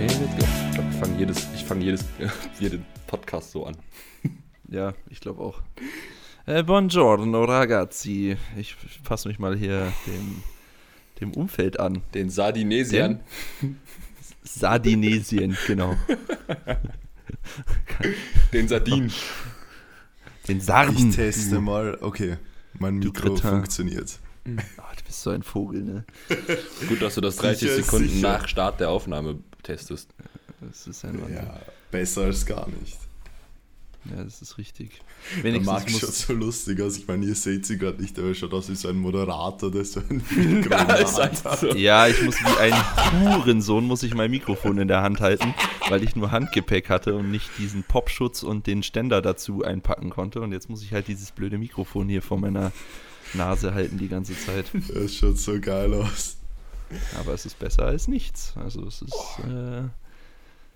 Okay, let's go. Ich glaube, ich fange jedes, ich fange jedes, jeden Podcast so an. Ja, ich glaube auch. Äh, buongiorno ragazzi. Ich passe mich mal hier dem, dem Umfeld an. Den Sardinesiern. Sardinesien, genau. Den Sardinen. Den Sarden. Ich teste mal. Okay, mein Du Mikro funktioniert. Ah, du bist so ein Vogel, ne? Gut, dass du das 30 Sicher, Sekunden sicher. nach Start der Aufnahme testest. Das ist ein Wandel. Ja, besser als gar nicht. Ja, das ist richtig. Der Wenigstens Max schaut so lustig aus. Ich meine, ihr seht sie gerade nicht, aber er schaut aus wie so ein Moderator, der so ein Mikro Ja, der ist so. ja, ich muss wie ein Hurensohn muss ich mein Mikrofon in der Hand halten, weil ich nur Handgepäck hatte und nicht diesen Popschutz und den Ständer dazu einpacken konnte. Und jetzt muss ich halt dieses blöde Mikrofon hier vor meiner Nase halten die ganze Zeit. Das schaut so geil aus. Aber es ist besser als nichts. Also es ist, äh,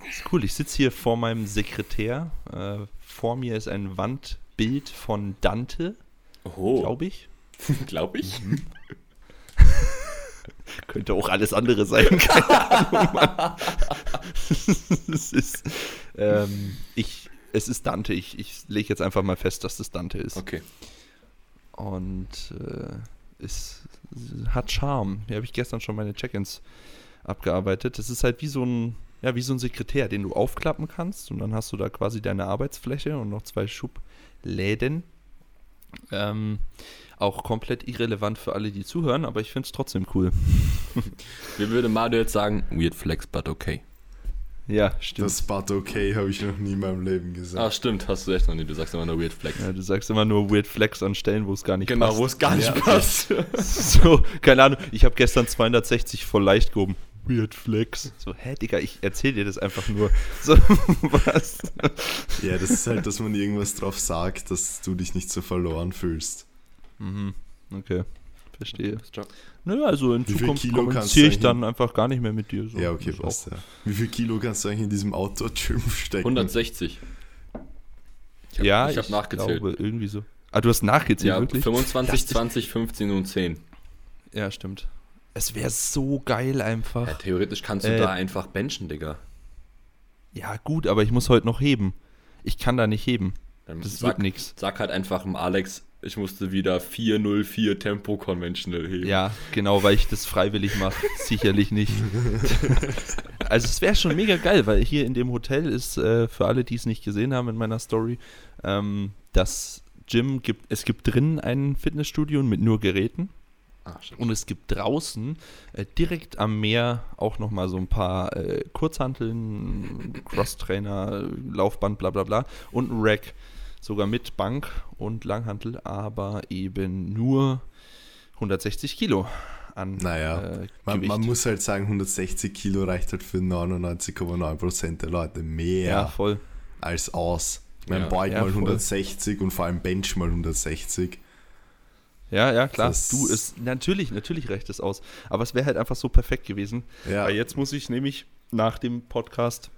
ist cool. Ich sitze hier vor meinem Sekretär. Äh, vor mir ist ein Wandbild von Dante, Oh, glaube ich. glaube ich. Könnte auch alles andere sein. Keine Ahnung, Mann. es ist, ähm, ich, es ist Dante. Ich, ich lege jetzt einfach mal fest, dass das Dante ist. Okay. Und äh, es hat Charme. Hier habe ich gestern schon meine Check-ins abgearbeitet. Das ist halt wie so ein, ja, wie so ein Sekretär, den du aufklappen kannst und dann hast du da quasi deine Arbeitsfläche und noch zwei Schubläden. Ähm, auch komplett irrelevant für alle, die zuhören, aber ich finde es trotzdem cool. Wie würde Mario jetzt sagen? Weird flex, but okay. Ja, stimmt. Das But okay habe ich noch nie in meinem Leben Ah, gesagt. stimmt, hast du echt noch nie. Du sagst immer nur Weird flex. ja, du sagst immer nur Weird Flex an Stellen, wo es gar nicht Genau, passt. wo es gar nicht Ja. passt. So, keine Ahnung, ich habe gestern 260 voll leicht gehoben. Weird Flex. So, hä, Digga, ich erzähl dir das einfach nur. So, was? Ja, das ist halt, dass man irgendwas drauf sagt, dass du dich nicht so verloren fühlst. Mhm, okay, verstehe. Nö, also in Zukunft kommuniziere ich dann einfach gar nicht mehr mit dir. So. Ja, okay, Das passt ja. Wie viel Kilo kannst du eigentlich in diesem Outdoor-Gym stecken? 160. Ich hab, ja, ich habe nachgezählt. glaube, irgendwie so. Ah, du hast nachgezählt, ja, wirklich? 25, Das- 20, 15 und 10. Ja, stimmt. Es wäre so geil einfach. Ja, theoretisch kannst du Äh, da einfach benchen, Digga. Ja, gut, aber ich muss heute noch heben. Ich kann da nicht heben. Dann Das sag, wird nix. sag halt einfach dem Alex, ich musste wieder 404 Tempo Conventional heben. Ja, genau, weil ich das freiwillig mache. Sicherlich nicht. also es wäre schon mega geil, weil hier in dem Hotel ist, äh, für alle, die es nicht gesehen haben in meiner Story, ähm, das Gym gibt, es gibt drinnen ein Fitnessstudio mit nur Geräten Ah, und es gibt draußen äh, direkt am Meer auch nochmal so ein paar äh, Kurzhanteln, Crosstrainer, Laufband, bla bla bla und ein Rack, sogar mit Bank und Langhantel, aber eben nur 160 Kilo an Naja, äh, Man, man muss halt sagen, 160 Kilo reicht halt für 99,9% der Leute mehr ja, voll. als aus. Ich meine, Ja. Bike Ja, mal voll. 160 und vor allem Bench mal 160. Ja, ja, klar. Das- du, ist natürlich, natürlich reicht es aus. Aber es wäre halt einfach so perfekt gewesen. Ja, Weil jetzt muss ich nämlich nach dem Podcast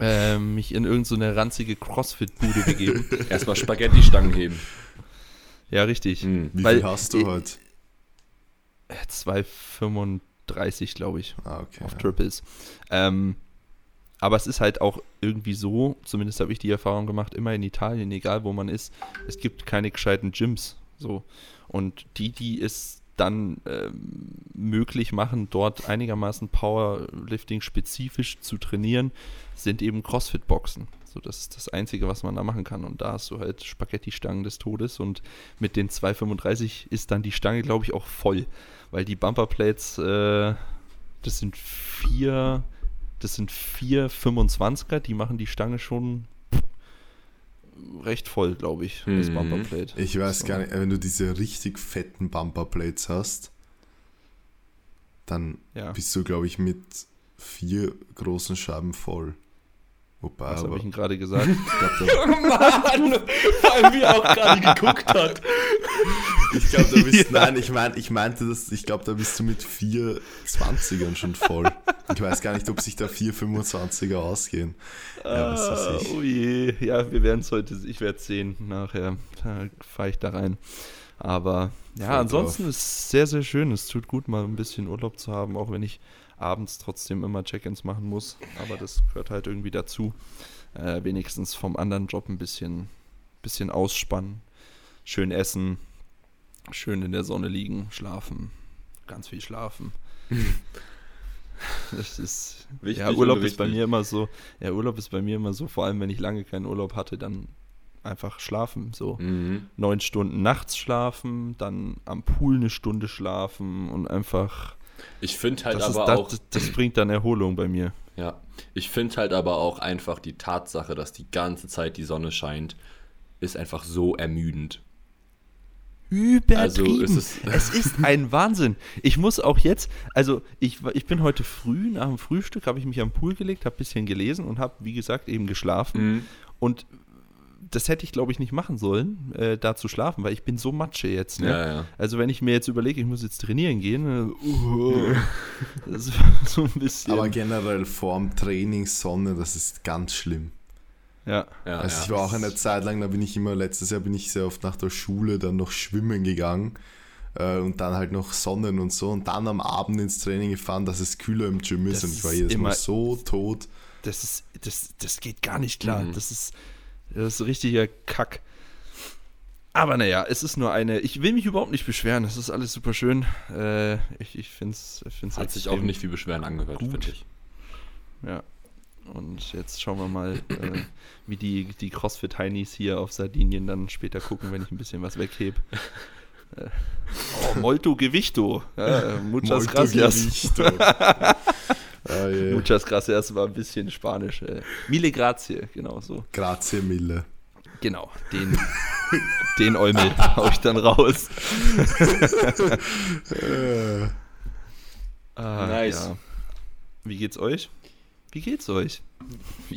äh, mich in irgendeine ranzige Crossfit-Bude begeben. Erstmal Spaghetti-Stangen heben. ja, richtig. Hm. wie weil- viel hast du heute? Äh, 2,35 glaube ich, Ah, okay. auf ja. Triples. Ähm, aber es ist halt auch irgendwie so, zumindest habe ich die Erfahrung gemacht, immer in Italien, egal wo man ist, es gibt keine gescheiten Gyms. So. Und die, die es dann ähm, möglich machen, dort einigermaßen Powerlifting-spezifisch zu trainieren, sind eben CrossFit-Boxen. So, das ist das Einzige, was man da machen kann. Und da hast du halt Spaghetti-Stangen des Todes und mit den 2,35 ist dann die Stange, glaube ich, auch voll. Weil die Bumperplates, äh, das sind vier, das sind vier 25er, die machen die Stange schon recht voll, glaube ich, das Mhm. Bumperplate. Ich weiß So. gar nicht, wenn du diese richtig fetten Bumperplates hast, dann Ja, bist du, glaube ich, mit vier großen Scheiben voll. Wobei, was habe aber ich denn gerade gesagt? ich glaube, Mann! Vor allem, wie er auch gerade geguckt hat. Ich glaub, da bist nein, ich, mein, ich meinte das, ich glaube, da bist du mit vier 20ern schon voll. Ich weiß gar nicht, ob sich da vier 25er ausgehen. Ja, was weiß ich. Ah, Oh je, ja, wir werden es heute, ich werde es sehen nachher. Da fahre ich da rein. Aber ja, Voll ansonsten ist es sehr, sehr schön. Es tut gut, mal ein bisschen Urlaub zu haben, auch wenn ich abends trotzdem immer Check-ins machen muss. Aber das gehört halt irgendwie dazu. Äh, wenigstens vom anderen Job ein bisschen, bisschen ausspannen. Schön essen, schön in der Sonne liegen, schlafen, ganz viel schlafen. Das ist. Wichtig ja, Urlaub ist bei mir immer so. Ja, Urlaub ist bei mir immer so, vor allem wenn ich lange keinen Urlaub hatte, dann einfach schlafen. So Mhm. neun Stunden nachts schlafen, dann am Pool eine Stunde schlafen und einfach. Ich finde halt Das, ist, aber das, auch, das, das bringt dann Erholung bei mir. ja, ich finde halt aber auch einfach die Tatsache, dass die ganze Zeit die Sonne scheint, ist einfach so ermüdend. Übertrieben. Also ist es- es ist ein Wahnsinn. Ich muss auch jetzt, also ich, war- ich bin heute früh nach dem Frühstück, habe ich mich am Pool gelegt, habe ein bisschen gelesen und habe, wie gesagt, eben geschlafen. Mhm. Und das hätte ich, glaube ich, nicht machen sollen, äh, da zu schlafen, weil ich bin so matsche jetzt. Ne? Ja, ja. Also wenn ich mir jetzt überlege, ich muss jetzt trainieren gehen, uh, das ist so ein bisschen. Aber generell vorm Training Sonne, das ist ganz schlimm. Ja. ja, Also ja. ich war auch eine Zeit lang, da bin ich immer, letztes Jahr bin ich sehr oft nach der Schule dann noch schwimmen gegangen äh, und dann halt noch Sonnen und so und dann am Abend ins Training gefahren, dass es kühler im Gym ist Das und ich war jedes Mal immer- so tot. Das ist, das, das geht gar nicht klar. Mhm. Das ist, das ist richtiger Kack. Aber naja, es ist nur eine. Ich will mich überhaupt nicht beschweren. Es ist alles super schön. Äh, ich ich finde es find's Hat sich auch nicht wie Beschweren angehört, finde ich. Ja. Und jetzt schauen wir mal, äh, wie die, die CrossFit-Heinis hier auf Sardinien dann später gucken, wenn ich ein bisschen was weghebe. Äh, oh, molto Gewichto. Ja, muchas Molto gracias. Ah, je. Muchas gracias war ein bisschen Spanisch. Äh, mille grazie, genau so. Grazie Mille. Genau, den, den Eumel hau ich dann raus. Äh, Ah, Nice. Ja. Wie geht's euch? Wie geht's euch?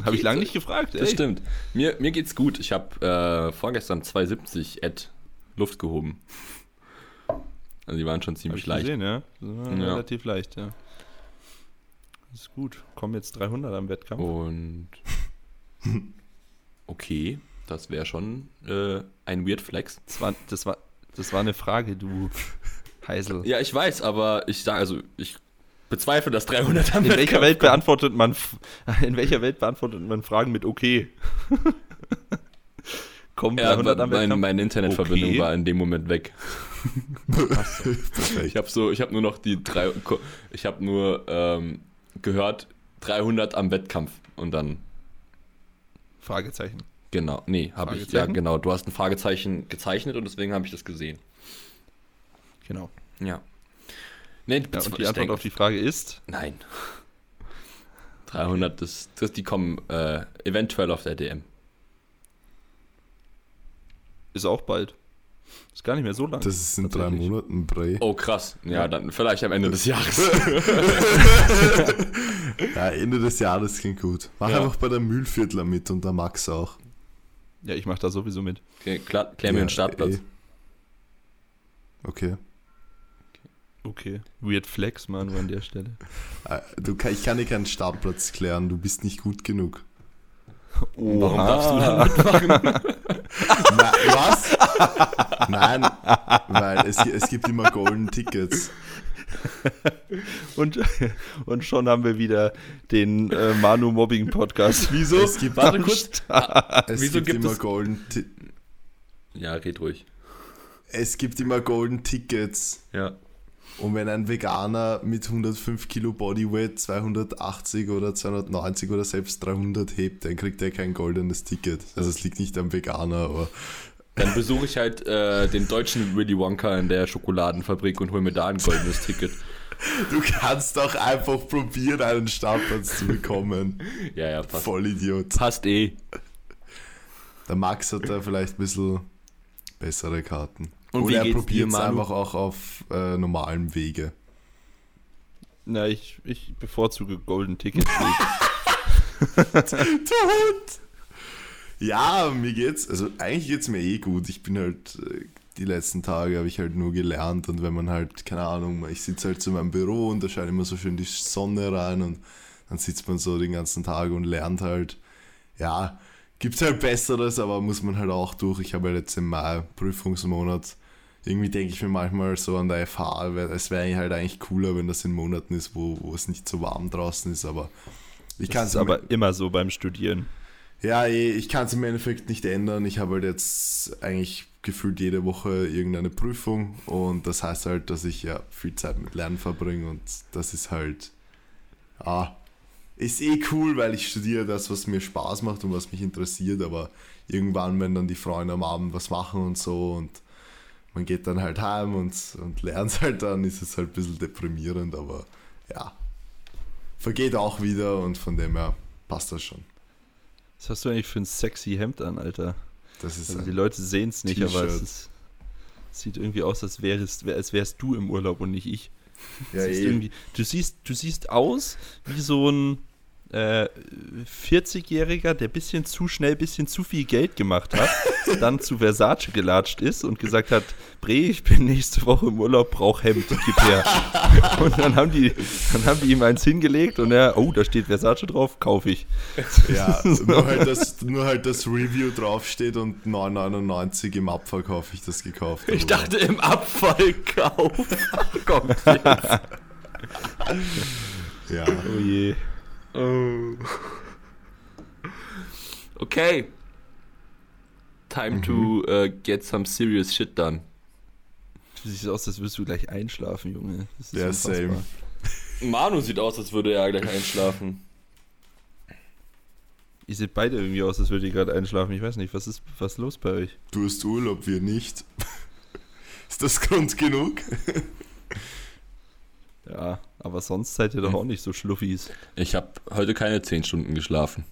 Habe ich lange nicht gefragt. Das ey. stimmt. Mir, mir geht's gut. Ich habe äh, vorgestern 270 Ad Luft gehoben. Also die waren schon ziemlich ich leicht. gesehen, ja. Ja. Relativ leicht, ja. Das ist gut. Kommen jetzt 300 am Wettkampf. Und okay, das wäre schon äh, ein Weird Flex. Das, war, das, war, das war eine Frage, du Heisel. Ja, ich weiß, aber ich sage, also ich bezweifle, dass 300 am In welcher Welt beantwortet man in welcher Welt beantwortet man Fragen mit okay? Kommen Ja, 300 am mein, meine Internetverbindung Okay. war in dem Moment weg. Ich habe so, ich habe nur noch die drei, ich habe nur ähm, gehört 300 am Wettkampf und dann Fragezeichen. genau, nee, habe ich ja genau. Du hast ein Fragezeichen gezeichnet und deswegen habe ich das gesehen. Genau. Ja. Nee, Ja, und die Antwort denk- auf die Frage ist, Nein. 300, das, das, die kommen äh, eventuell auf der DM. ist auch bald. Ist gar nicht mehr so lang. Das ist in drei. Monaten, Bre. Oh, krass. Ja, dann vielleicht am Ende des Jahres. Ja, Ende des Jahres klingt gut. Mach Ja. einfach bei der Mühlviertler mit und der Max auch. Ja, ich mache da sowieso mit. Okay, klar, klär mir Ja, einen Startplatz. eh. Okay. Okay. Weird Flex, Manu, an der Stelle. Äh, Du, ich kann dir keinen Startplatz klären, du bist nicht gut genug. Warum darfst du dann mitmachen? Na, was? Nein, weil es, es gibt immer Golden Tickets. Und, und schon haben wir wieder den äh, Manu Mobbing Podcast. Wieso? Es gibt, Warte kurz. es Wieso gibt, gibt immer es- Golden Ti Ja, red ruhig. Es gibt immer Golden Tickets. Ja. Und wenn ein Veganer mit 105 Kilo Bodyweight 280 oder 290 oder selbst 300 hebt, dann kriegt er kein goldenes Ticket. Also es liegt nicht am Veganer, aber Dann besuche ich halt äh, den deutschen Willy Wonka in der Schokoladenfabrik und hole mir da ein goldenes Ticket. du kannst doch einfach probieren, einen Startplatz zu bekommen. Ja, ja, passt. Vollidiot. Passt eh. Der Max hat da vielleicht ein bisschen bessere Karten. Und Oder wie er probiert es einfach auch auf äh, normalem Wege. Na, ich, ich bevorzuge Golden Tickets. Du Hund! Ja, mir geht's, also eigentlich geht's mir eh gut. Ich bin halt, äh, die letzten Tage habe ich halt nur gelernt und wenn man halt, keine Ahnung, ich sitze halt zu meinem Büro und da scheint immer so schön die Sonne rein und dann sitzt man so den ganzen Tag und lernt halt, ja, gibt's halt Besseres, aber muss man halt auch durch. Ich habe halt jetzt im Mai Prüfungsmonat. irgendwie denke ich mir manchmal so an der FH, weil es wäre halt eigentlich cooler, wenn das in Monaten ist, wo, wo es nicht so warm draußen ist, aber ich kann es aber immer so beim Studieren. Ja, eh, ich kann es im Endeffekt nicht ändern. Ich habe halt jetzt eigentlich gefühlt jede Woche irgendeine Prüfung und das heißt halt, dass ich ja viel Zeit mit Lernen verbringe und das ist halt, ah, ist eh cool, weil ich studiere das, was mir Spaß macht und was mich interessiert, aber irgendwann, wenn dann die Freunde am Abend was machen und so und man geht dann halt heim und, und lernt halt dann, ist es halt ein bisschen deprimierend, aber ja, vergeht auch wieder und von dem her passt das schon. Was hast du eigentlich für ein sexy Hemd an, Alter? Das ist Also die Leute sehen es nicht, aber es ist, sieht irgendwie aus, als wärst, als wärst du im Urlaub und nicht ich. ja, siehst eh. du, siehst, du siehst aus wie so ein äh, 40-Jähriger, der bisschen zu schnell, bisschen zu viel Geld gemacht hat, dann zu Versace gelatscht ist und gesagt hat, Bre, ich bin nächste Woche im Urlaub, brauch Hemd, gib her. Und dann haben die, dann haben die ihm eins hingelegt und er, oh, da steht Versace drauf, kaufe ich. Ja, nur halt, dass, nur halt das Review draufsteht und 9,99 im Abverkauf ich das gekauft habe. Ich dachte im Abfallkauf. Kommt jetzt. Ja, Oh je. Okay. Time to uh, get some serious shit done. Du siehst aus, als würdest du gleich einschlafen, Junge. Das ist Ja, unfassbar. same. Manu sieht aus, als würde er gleich einschlafen. Ihr seht beide irgendwie aus, als würdet ihr gerade einschlafen. Ich weiß nicht, was ist was ist los bei euch? du hast Urlaub, wir nicht. Ist das Grund genug? Ja, aber sonst seid ihr doch auch nicht so schluffis. Ich habe heute keine 10 Stunden geschlafen.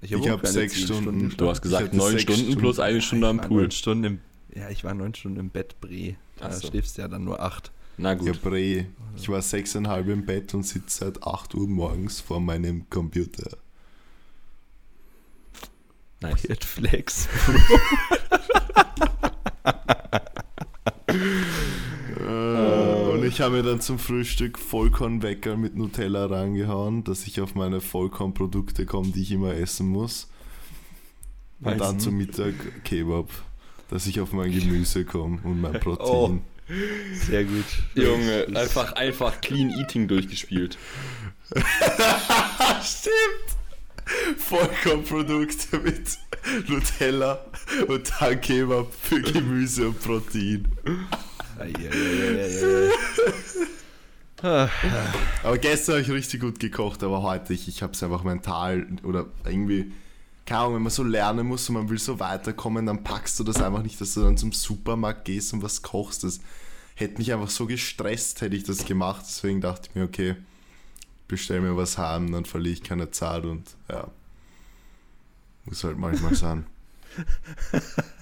Ich auch hab keine sechs zehn Stunden. Du hast gesagt hatte 9 sechs Stunden, Stunden. plus eine Stunde am Pool. Stunden im, ja, ich war neun Stunden im Bett, Bre. Da so. schläfst du ja dann nur acht. Na Ja, gut. Bre, ich war sechseinhalb im Bett und sitze seit 8 Uhr morgens vor meinem Computer. Nice. Weird Flex. Und ich habe mir dann zum Frühstück Vollkornwecker mit Nutella rangehauen, dass ich auf meine Vollkornprodukte komme, die ich immer essen muss. Und Nice. dann zum Mittag Kebab, dass ich auf mein Gemüse komme und mein Protein. Oh. Sehr gut. Junge, einfach, einfach Clean Eating durchgespielt. Stimmt! Vollkornprodukte mit Nutella und dann Kebab für Gemüse und Protein. Aber gestern habe ich richtig gut gekocht, aber heute, ich, ich habe es einfach mental oder irgendwie, keine Ahnung, wenn man so lernen muss und man will so weiterkommen, dann packst du das einfach nicht, dass du dann zum Supermarkt gehst und was kochst. Das hätte mich einfach so gestresst, hätte ich das gemacht. Deswegen dachte ich mir, okay, bestell mir was heim, dann verliere ich keine Zeit und ja, muss halt manchmal sein.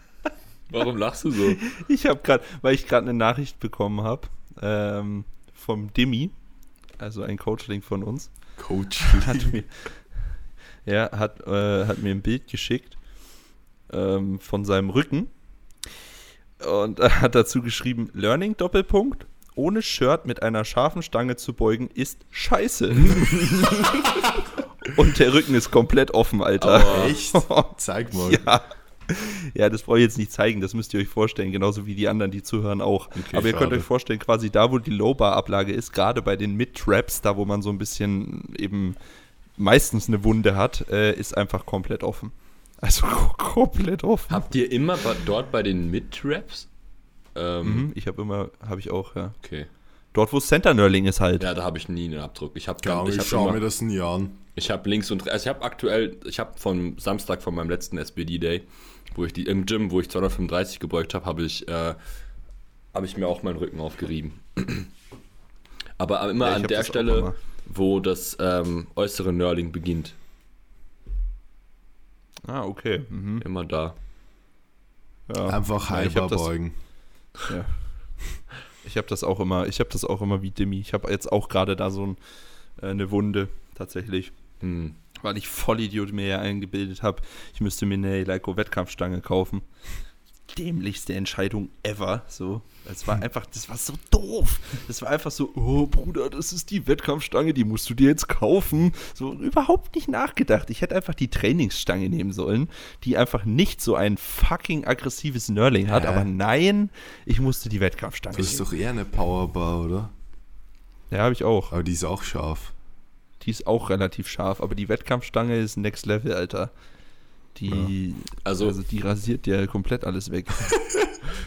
Warum lachst du so? Ich habe gerade, weil ich gerade eine Nachricht bekommen habe ähm, vom Dimi, also ein Coachling von uns, Coach. hat mir, ja, hat, äh, hat mir ein Bild geschickt ähm, von seinem Rücken und hat dazu geschrieben, Learning Doppelpunkt, ohne Shirt mit einer scharfen Stange zu beugen, ist scheiße. und der Rücken ist komplett offen, Alter. Aua. Echt? Zeig mal. Ja. Ja, das brauche ich jetzt nicht zeigen, das müsst ihr euch vorstellen, genauso wie die anderen, die zuhören auch. Okay, Aber ihr könnt schade. euch vorstellen, quasi da, wo die Low-Bar-Ablage ist, gerade bei den Mid-Traps, da wo man so ein bisschen eben meistens eine Wunde hat, äh, ist einfach komplett offen. Also komplett offen. Habt ihr immer dort bei den Mid-Raps? Ähm, Mhm, ich habe immer, habe ich auch, ja. Okay. Dort, wo Center Nurling ist halt. Ja, da habe ich nie einen Abdruck. Ich habe Ja, ich ich hab schaue mir das nie an. Ich habe links und also ich habe aktuell, ich habe vom Samstag von meinem letzten SBD Day, wo ich die im Gym, wo ich 235 gebeugt habe, habe ich äh, habe ich mir auch meinen Rücken aufgerieben. Aber immer Ja, an hab der Stelle, wo das ähm, äußere Nurling beginnt, Ah, okay. Mhm. immer da. Ja. Einfach Ja, ich hab halber das- beugen. Ja. Ich habe das auch immer, ich habe das auch immer wie Dimmi. Ich habe jetzt auch gerade da so ein, äh, eine Wunde tatsächlich, Hm. Weil ich Vollidiot mir ja eingebildet habe, ich müsste mir eine Eleiko Wettkampfstange kaufen. dämlichste Entscheidung ever. So, es war einfach, das war so doof. Das war einfach so, oh Bruder, das ist die Wettkampfstange, die musst du dir jetzt kaufen. So überhaupt nicht nachgedacht. Ich hätte einfach die Trainingsstange nehmen sollen, die einfach nicht so ein fucking aggressives Nurling hat. Hä? Aber nein, ich musste die Wettkampfstange Das ist nehmen. doch eher eine Powerbar, oder? Ja, habe ich auch. Aber die ist auch scharf. Die ist auch relativ scharf, aber die Wettkampfstange ist Next Level, Alter. Die, Also- also die rasiert dir komplett alles weg.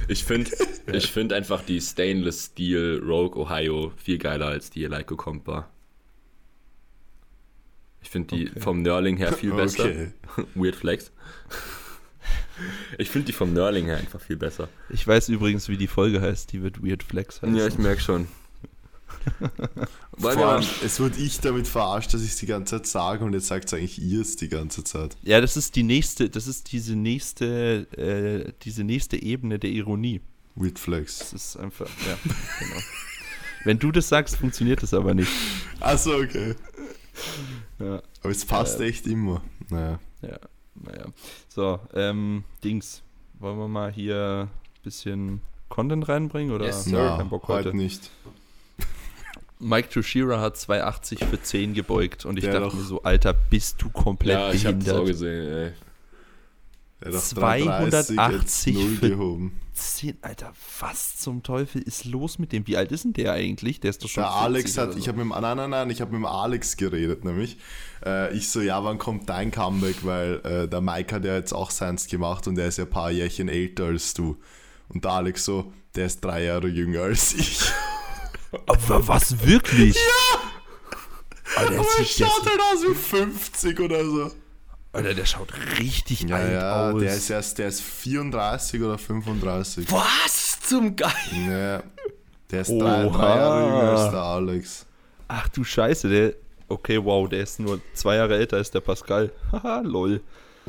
Ich finde ich find einfach die Stainless Steel Rogue Ohio viel geiler als die Eleiko Compa. Ich finde die Okay. vom Nurling her viel besser. Okay. Weird Flex. Ich finde die vom Nurling her einfach viel besser. Ich weiß übrigens, wie die Folge heißt. Die wird Weird Flex heißen. Ja, ich merke schon. Wir allem, es wird ich damit verarscht, dass ich es die ganze Zeit sage und jetzt sagt es eigentlich ihr es die ganze Zeit. Ja, das ist die nächste, das ist diese nächste, äh, diese nächste Ebene der Ironie. Weird Flex. Das ist einfach, ja, genau. Wenn du das sagst, funktioniert das aber nicht. Achso, okay. Ja, Aber es passt Äh. echt immer. Naja. ja, naja. So, ähm, Dings. Wollen wir mal hier ein bisschen Content reinbringen oder Yes, Na, keinen Bock heute heute? nicht. Mike Toshira hat 280 für 10 gebeugt und ich Der dachte doch- mir so, Alter, bist du komplett ja, ich habe das auch behindert? gesehen. Ey. Er auf 280 330 jetzt null für- gehoben. 10, Alter, was zum Teufel ist los mit dem? Wie alt ist denn der eigentlich? Der ist doch schon Der 40 Alex hat, oder ich so. habe mit dem, nein, nein, nein, ich habe mit dem Alex geredet, nämlich. Äh, ich so, ja, wann kommt dein Comeback? Weil äh, der Mike hat ja jetzt auch seins gemacht und der ist ja ein paar Jährchen älter als du. Und der Alex so, der ist drei Jahre jünger als ich. Aber was wirklich? Ja! Alter, der, Aber er schaut halt aus wie 50 oder so. Alter, der schaut richtig Ja, alt ja, aus. der ist erst, der ist 34 oder 35. Was zum Geil? Ja, der ist drei, drei Jahre jünger als der Alex. Ach du Scheiße, der. Okay, wow, der ist nur zwei Jahre älter als der Pascal. Haha, lol.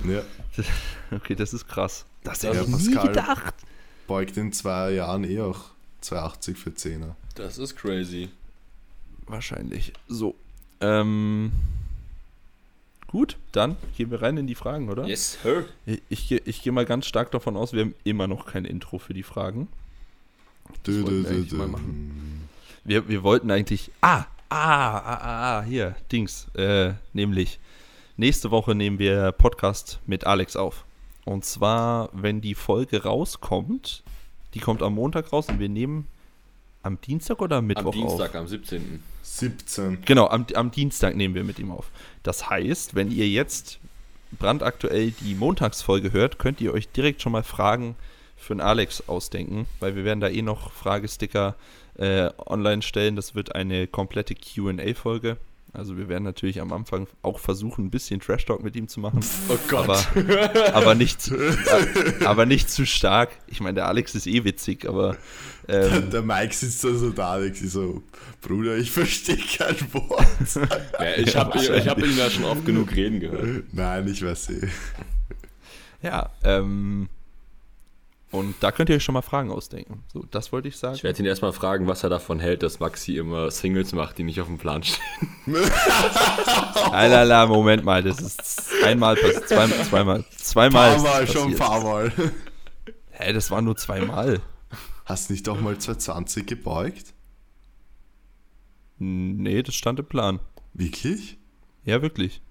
Ja, Okay, das ist krass. Das Ja, hätte ich nie Pascal. gedacht. beugt in zwei Jahren eh auch 280 für 10er. Das ist crazy. Wahrscheinlich. So. Ähm. Gut, dann gehen wir rein in die Fragen, oder? Yes, sir. Ich, ich, ich gehe mal ganz stark davon aus, wir haben immer noch kein Intro für die Fragen. Dö, wollten wir dö, mal Wir, wir wollten eigentlich. Ah, ah, ah, ah, ah, hier, Dings. Äh, nämlich, nächste Woche nehmen wir Podcast mit Alex auf. Und zwar, wenn die Folge rauskommt, die kommt am Montag raus und wir nehmen am Dienstag oder am Mittwoch Am Dienstag, auf? am 17. 17. Genau, am, am Dienstag nehmen wir mit ihm auf. Das heißt, wenn ihr jetzt brandaktuell die Montagsfolge hört, könnt ihr euch direkt schon mal Fragen für den Alex ausdenken, weil wir werden da eh noch Fragesticker äh, online stellen. Das wird eine komplette QA-Folge. Also wir werden natürlich am Anfang auch versuchen, ein bisschen Trash Talk mit ihm zu machen. Oh Gott. Aber, aber, nicht, zu- aber nicht zu stark. Ich meine, der Alex ist eh witzig, aber ähm, Der Mike sitzt da so da, Alex, ich so, Bruder, ich verstehe kein Wort. ja, ich habe ich hab ihn ja schon oft genug reden gehört. Nein, ich weiß eh. Ja, ähm, und da könnt ihr euch schon mal Fragen ausdenken. So, das wollte ich sagen. Ich werde ihn erstmal fragen, was er davon hält, dass Maxi immer Singles macht, die nicht auf dem Plan stehen. Alala, Moment mal, das ist einmal passiert, zweimal, zweimal, zweimal. Paar Mal, schon ein paar Mal. Hä, das war nur zweimal. Hast du nicht doch mal 220 gebeugt? Nee, das stand im Plan. Wirklich? Ja, wirklich.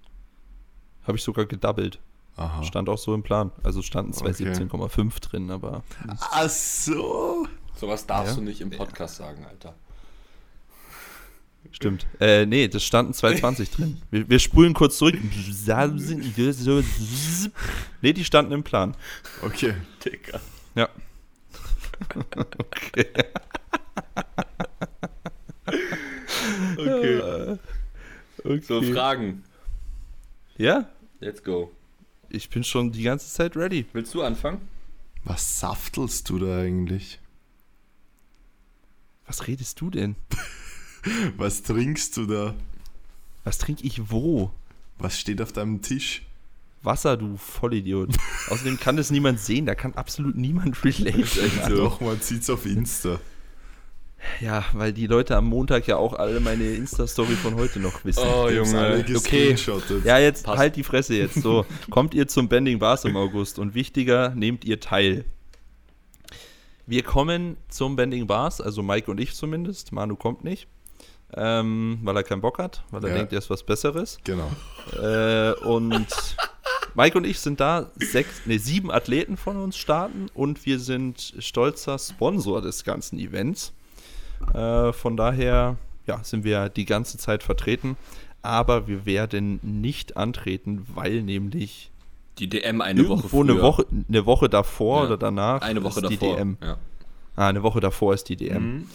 Habe ich sogar gedoubled. Aha. Stand auch so im Plan. Also standen Okay. 217,5 drin, aber Ach so. Sowas darfst Ja. du nicht im Podcast sagen, Alter. stimmt. Äh, nee, das standen 220 drin. Wir, wir spulen kurz zurück. Nee, die standen im Plan. Okay. Dicker. Ja. Okay. okay. So, Fragen. Ja, Let's go. Ich bin schon die ganze Zeit ready. Willst du anfangen? Was saftelst du da eigentlich? Was redest du denn? Was trinkst du da? Was trinke ich wo? Was steht auf deinem Tisch? Wasser, du Vollidiot. Außerdem kann das niemand sehen, da kann absolut niemand relate. Ja, Also. doch, man sieht's auf Insta. Ja, weil die Leute am Montag ja auch alle meine Insta-Story von heute noch wissen. Oh, Junge. alle Okay. Ja, jetzt Passt. halt die Fresse jetzt. So, kommt ihr zum Bending Bars im August und wichtiger, nehmt ihr teil. Wir kommen zum Bending Bars, also Mike und ich zumindest. Manu kommt nicht, ähm, weil er keinen Bock hat, weil er Ja. denkt, er ist was Besseres. Genau. Äh, und Mike und ich sind da, sechs, nee, sieben Athleten von uns starten und wir sind stolzer Sponsor des ganzen Events. Äh, von daher ja, sind wir die ganze Zeit vertreten, aber wir werden nicht antreten, weil nämlich Die DM eine Woche früher. eine Woche, eine Woche davor Ja. oder danach Eine Woche ist die davor. DM. Ja. Ah, eine Woche davor ist die DM. Mhm.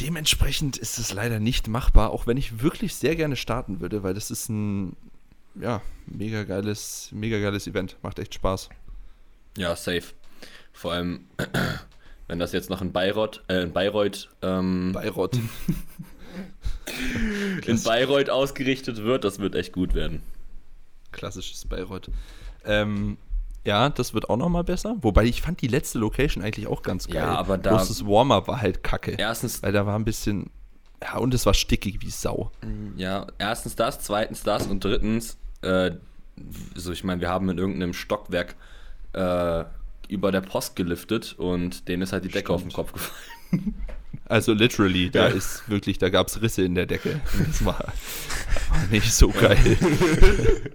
Dementsprechend ist es leider nicht machbar, auch wenn ich wirklich sehr gerne starten würde, weil das ist ein ja, mega geiles, mega geiles Event. Macht echt Spaß. ja, safe. Vor allem, wenn das jetzt noch in Bayreuth, äh, in Bayreuth, ähm, Bayreuth. in Bayreuth ausgerichtet wird, das wird echt gut werden. Klassisches Bayreuth. Ähm, ja, das wird auch nochmal besser. Wobei ich fand die letzte Location eigentlich auch ganz geil. Ja, aber da- Bloß das Warm-up war halt kacke. Erstens, Weil da war ein bisschen. Ja, und es war stickig wie Sau. ja, erstens das, zweitens das und drittens, äh, so ich meine, wir haben in irgendeinem Stockwerk äh, über der Post geliftet und denen ist halt die Decke auf den Kopf gefallen. Also literally, da Ja. ist wirklich, da gab es Risse in der Decke. Das war, war nicht so geil.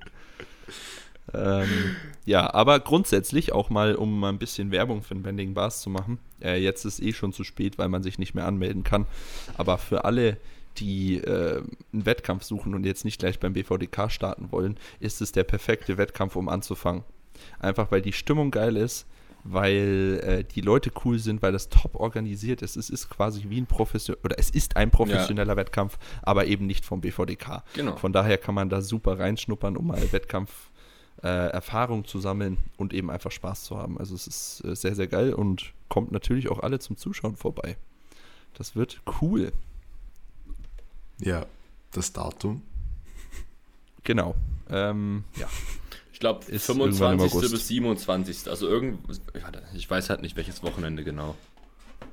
ähm, ja, aber grundsätzlich auch mal, um mal ein bisschen Werbung für den Bending Bars zu machen. Äh, jetzt ist eh schon zu spät, weil man sich nicht mehr anmelden kann. Aber für alle, die äh, einen Wettkampf suchen und jetzt nicht gleich beim BVDK starten wollen, ist es der perfekte Wettkampf, um anzufangen. Einfach weil die Stimmung geil ist, weil äh, die Leute cool sind, weil das top organisiert ist. Es ist quasi wie ein profession oder es ist ein professioneller Wettkampf, aber eben nicht vom BVDK. Genau. Von daher kann man da super reinschnuppern, um mal Wettkampf äh, Erfahrung zu sammeln und eben einfach Spaß zu haben. Also es ist äh, sehr, sehr geil und kommt natürlich auch alle zum Zuschauen vorbei. Das wird cool. Ja, das Datum. Genau. Ähm, ja. Ich glaube, Ist irgendwann im 25. August. bis 27. Also irgend, ich weiß halt nicht, welches Wochenende genau.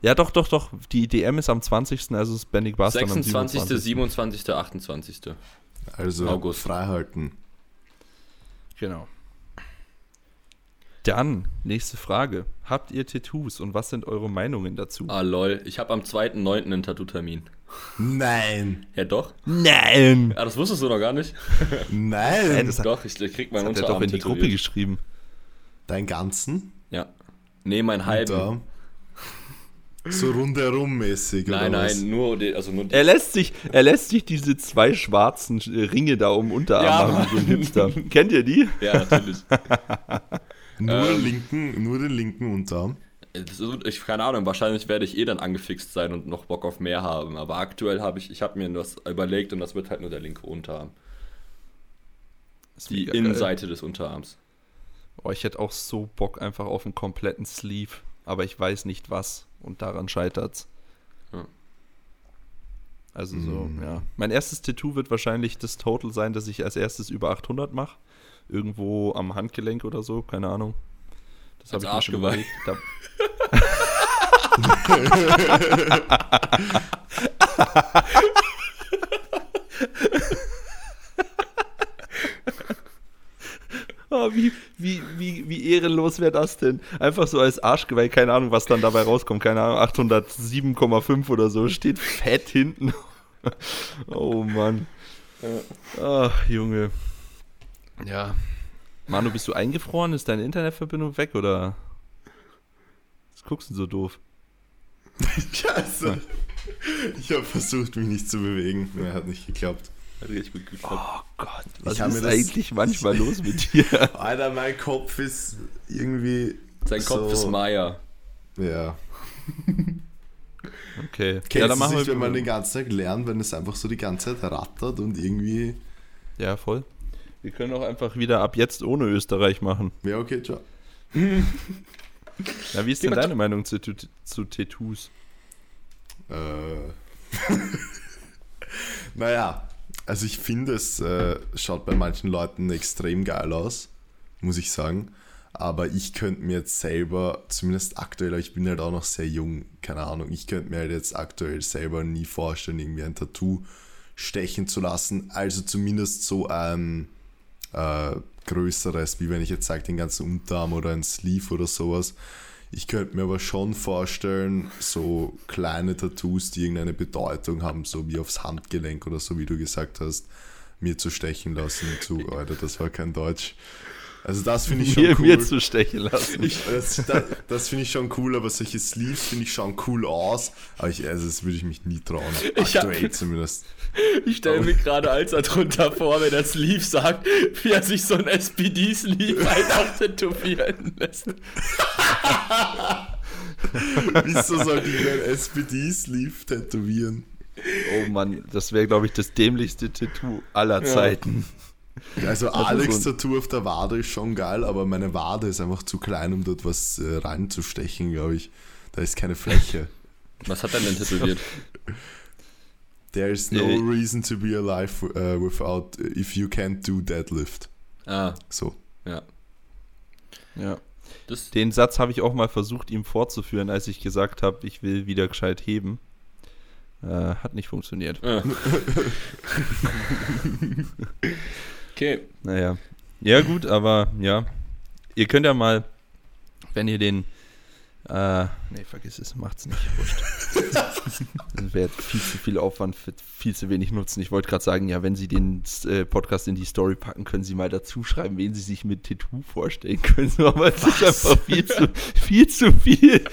ja, doch, doch, doch. Die DM ist am 20., also ist Bendig Bars dann am 26., 27. 27., 28. Also August. freihalten. Genau. Dann, nächste Frage. Habt ihr Tattoos und was sind eure Meinungen dazu? Ah, lol. Ich habe am 2.9. einen Tattoo-Termin. Nein! Ja, doch. Nein! Ah, das wusstest du noch gar nicht? Nein! Ey, das hat, doch, ich, ich krieg meinen hat er doch Unterarm in die Gruppe tätowiert. geschrieben. Deinen ganzen? Ja. Nee, mein halben. Unterarm? So rundherum mäßig, Nein, oder was? nein, nur die, also nur die. Er lässt sich, er lässt sich diese zwei schwarzen äh, Ringe da um den Unterarm Ja, machen, so ein. Hipster. Kennt ihr die? Ja, natürlich. Nur, Ähm. den linken, nur den linken Unterarm. Ist, ich, keine Ahnung, wahrscheinlich werde ich eh dann angefixt sein und noch Bock auf mehr haben. Aber aktuell habe ich, ich habe mir das überlegt und das wird halt nur der linke Unterarm. Das ist Die mega geil. Innenseite des Unterarms. Oh, ich hätte auch so Bock einfach auf einen kompletten Sleeve, aber ich weiß nicht was und daran scheitert's. Ja. Also so, Mm. ja. Mein erstes Tattoo wird wahrscheinlich das Total sein, dass ich als erstes über 800 mache. Irgendwo am Handgelenk oder so, keine Ahnung. Das habe ich mir schon Arschgeweih. überlegt. Da. Ah, wie, wie, wie, wie ehrenlos wäre das denn? Einfach so als Arschgeweih, keine Ahnung, was dann dabei rauskommt. Keine Ahnung, 807,5 oder so, steht fett hinten. oh Mann. Ach, Junge. Ja. Manu, bist du eingefroren? Ist deine Internetverbindung weg oder? Was guckst du so doof? Scheiße. Ich habe versucht, mich nicht zu bewegen. Ja, hat nicht geklappt. Hat richtig gut geklappt. Oh Gott, was hab ist mir das- eigentlich manchmal los mit dir? Alter, mein Kopf ist irgendwie. Sein Kopf so, ist Maya. Ja. Okay. Kennst ja, du dann machen nicht, wir wenn man den ganzen Tag lernt, wenn es einfach so die ganze Zeit rattert und irgendwie. Ja, voll. Wir können auch einfach wieder ab jetzt ohne Österreich machen. Ja, okay, ciao. Na, wie ist denn deine Meinung zu, zu, Tattoos? Äh. naja, also ich finde, es äh, schaut bei manchen Leuten extrem geil aus, muss ich sagen. Aber ich könnte mir jetzt selber, zumindest aktuell, aber ich bin halt auch noch sehr jung, keine Ahnung, ich könnte mir halt jetzt aktuell selber nie vorstellen, irgendwie ein Tattoo stechen zu lassen. Also zumindest so ein äh, größeres, wie wenn ich jetzt sage, den ganzen Unterarm oder ein Sleeve oder sowas. Ich könnte mir aber schon vorstellen, so kleine Tattoos, die irgendeine Bedeutung haben, so wie aufs Handgelenk oder so, wie du gesagt hast, mir zu stechen lassen. Zu, Alter, das war kein Deutsch. Also das finde ich schon mir, cool. mir zu stechen lassen. Ich, das das, das finde ich schon cool, aber solche Sleeves finde ich schauen cool aus. Aber ich, also das würde ich mich nie trauen. Ich hab- Aktuell zumindest. Ich stelle mir gerade als darunter vor, wenn er Sleeve sagt, wie er sich so ein SPD-Sleeve einfach tätowieren lässt. Wieso soll ich mir ein SPD-Sleeve tätowieren? Oh Mann, das wäre, glaube ich, das dämlichste Tattoo aller Zeiten. Also Alex Tattoo auf der Wade ist schon geil, aber meine Wade ist einfach zu klein, um dort was äh, reinzustechen, glaube ich. Da ist keine Fläche. Was hat er denn tätowiert? There is no Äh, reason to be alive uh, without if you can't do deadlift. Ah, So. ja. Ja. Das, Den Satz habe ich auch mal versucht, ihm fortzuführen, als ich gesagt habe, ich will wieder gescheit heben. Äh, hat nicht funktioniert. ah. okay. Naja. Ja, gut, aber ja. Ihr könnt ja mal, wenn ihr den. Äh, nee, vergiss es, macht's nicht. Wurscht. das wäre viel zu viel Aufwand für viel zu wenig Nutzen. Ich wollte gerade sagen, ja, wenn Sie den äh, Podcast in die Story packen, können Sie mal dazu schreiben, wen Sie sich mit Tattoo vorstellen können. Aber es ist einfach viel zu viel. Zu viel.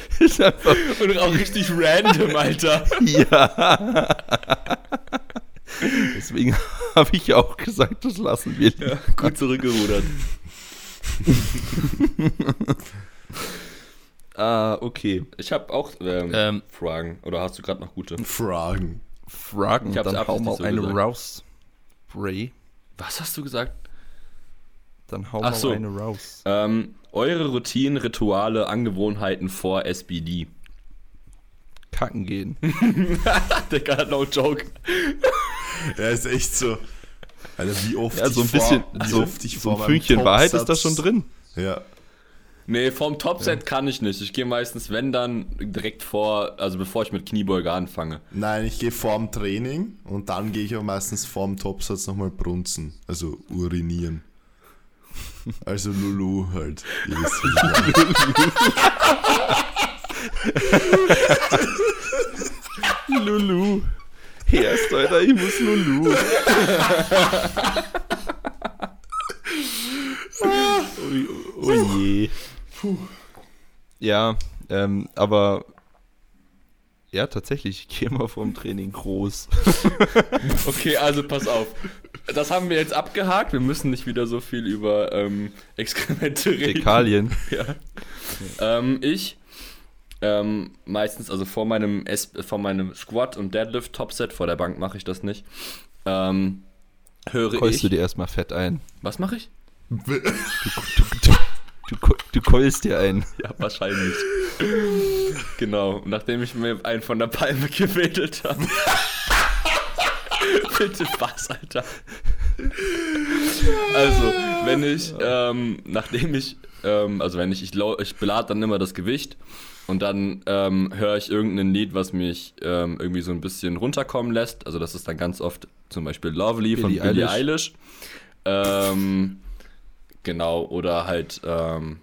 Und auch richtig random, Alter. Ja. Deswegen habe ich auch gesagt, das lassen wir. Ja, gut zurückgerudert. Ah, okay. Ich habe auch ähm, Ähm. Fragen. Oder hast du gerade noch gute? Fragen. Fragen, Ich hab's dann hau mal so eine raus. Bray, Was hast du gesagt? dann hau Ach mal so. eine raus. Ähm, eure Routinen, Rituale, Angewohnheiten vor SBD. Kacken gehen. Digga, no joke. Ja, ist echt so. Alter, wie oft Ja, so ein ich bisschen, vor, so, oft ich so ein Fünkchen Wahrheit ist da schon drin. Ja. Nee, vorm Topset kann ich nicht. Ich gehe meistens, wenn dann, direkt vor, also bevor ich mit Kniebeuge anfange. Nein, ich gehe vorm Training und dann gehe ich auch meistens vorm Topsatz nochmal brunzen. Also urinieren. Also Lulu halt. Lulu. Erst, Alter, ich muss Lulu. oh, oh je. Ja, ähm, aber ja, tatsächlich, ich gehe mal vorm Training groß. Okay, also pass auf. Das haben wir jetzt abgehakt. Wir müssen nicht wieder so viel über ähm, Exkremente reden. Fäkalien. Ja. Ähm, ich ähm, meistens, also vor meinem, S vor meinem Squat und Deadlift Topset, vor der Bank mache ich das nicht. Ähm, höre Keulst ich. du dir erstmal fett ein. Was mache ich? Du, du, ko- du keulst dir ein. Ja, wahrscheinlich. genau, nachdem ich mir einen von der Palme gewedelt habe. Bitte was, Alter. Also, wenn ich, ähm, nachdem ich, ähm, also wenn ich, ich, ich belade dann immer das Gewicht und dann ähm, höre ich irgendein Lied, was mich ähm, irgendwie so ein bisschen runterkommen lässt. Also das ist dann ganz oft zum Beispiel Lovely von Billie Billie Eilish. Eilish. Ähm, genau, oder halt, ähm,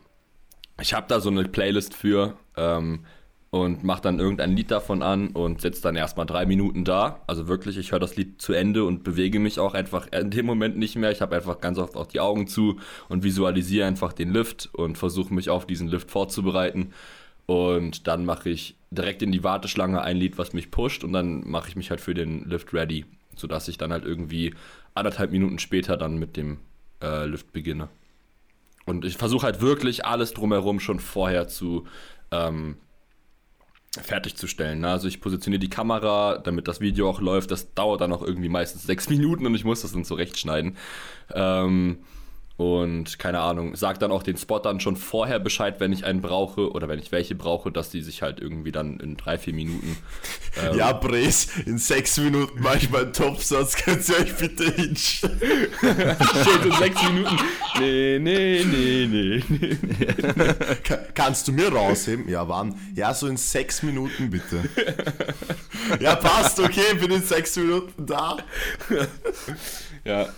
ich habe da so eine Playlist für ähm, und mache dann irgendein Lied davon an und sitze dann erstmal drei Minuten da. Also wirklich, ich höre das Lied zu Ende und bewege mich auch einfach in dem Moment nicht mehr. Ich habe einfach ganz oft auch die Augen zu und visualisiere einfach den Lift und versuche mich auf diesen Lift vorzubereiten. Und dann mache ich direkt in die Warteschlange ein Lied, was mich pusht und dann mache ich mich halt für den Lift ready, sodass ich dann halt irgendwie anderthalb Minuten später dann mit dem äh, Lift beginne. Und ich versuche halt wirklich alles drumherum schon vorher zu ähm, fertigzustellen. Ne? Also ich positioniere die Kamera, damit das Video auch läuft. Das dauert dann auch irgendwie meistens sechs Minuten und ich muss das dann zurechtschneiden. Ähm, und keine Ahnung, sag dann auch den Spottern schon vorher Bescheid, wenn ich einen brauche oder wenn ich welche brauche, dass die sich halt irgendwie dann in drei, vier Minuten. Ähm, Ja, Bres, in sechs Minuten manchmal einen Topsatz, könnt ihr euch bitte hinstellen. steht in sechs Minuten. Nee, nee, nee, nee, nee. Ka- Kannst du mir rausheben? Ja, wann? Ja, so in sechs Minuten bitte. Ja, passt, okay, bin in sechs Minuten da. Ja.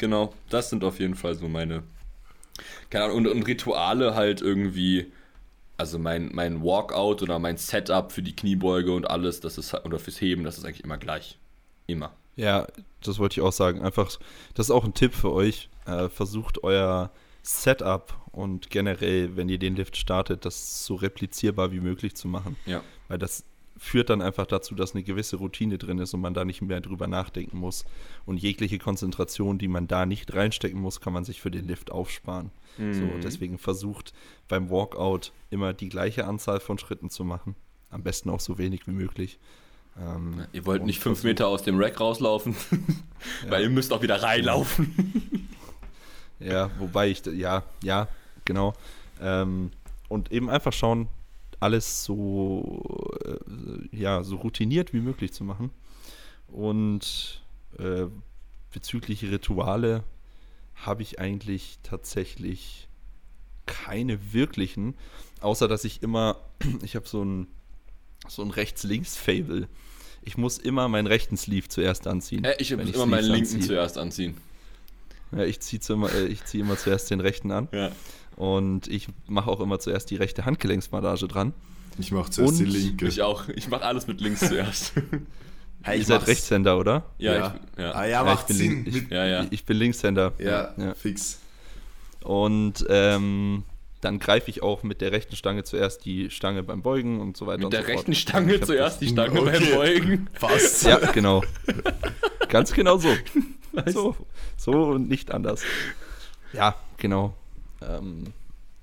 Genau, das sind auf jeden Fall so meine. Keine Ahnung, und, und Rituale halt irgendwie. also mein, mein Walkout oder mein Setup für die Kniebeuge und alles, das ist oder fürs Heben, das ist eigentlich immer gleich. Immer. Ja, das wollte ich auch sagen. Einfach, das ist auch ein Tipp für euch. Äh, versucht euer Setup und generell, wenn ihr den Lift startet, das so replizierbar wie möglich zu machen. Ja. Weil das führt dann einfach dazu, dass eine gewisse Routine drin ist und man da nicht mehr drüber nachdenken muss. Und jegliche Konzentration, die man da nicht reinstecken muss, kann man sich für den Lift aufsparen. Mhm. So, deswegen versucht beim Walkout immer die gleiche Anzahl von Schritten zu machen. Am besten auch so wenig wie möglich. Ähm, Ihr wollt nicht fünf Meter aus dem Rack rauslaufen, weil ihr müsst auch wieder reinlaufen. Ja, wobei ich, ja, ja, genau. Ähm, und eben einfach schauen, alles so, äh, ja, so routiniert wie möglich zu machen. Und äh, bezüglich Rituale habe ich eigentlich tatsächlich keine wirklichen, außer dass ich immer, ich habe so ein, so ein Rechts-Links-Fable. Ich muss immer meinen rechten Sleeve zuerst anziehen. Äh, ich muss immer meinen linken anziehe. zuerst anziehen. Ja, ich ziehe immer, äh, ich zieh immer zuerst den rechten an Ja. Und ich mache auch immer zuerst die rechte Handgelenksbandage dran. Ich mache zuerst die Und linke. Ich auch. Ich mache alles mit links zuerst. Hey, Ihr ich seid Rechtshänder, oder? ja, Ja. Ich, ja. Ah ja, Ja, macht ich bin Sinn. link- Mit, ja, ja. Ich bin Linkshänder. ja, ja. fix. Und ähm, dann greife ich auch mit der rechten Stange zuerst die Stange beim Beugen und so weiter Mit und der so fort. rechten Stange Ich zuerst die Stange Okay. beim Beugen. Fast. Ja, genau. Ganz genau so. so. So und nicht anders. Ja, genau. Ähm,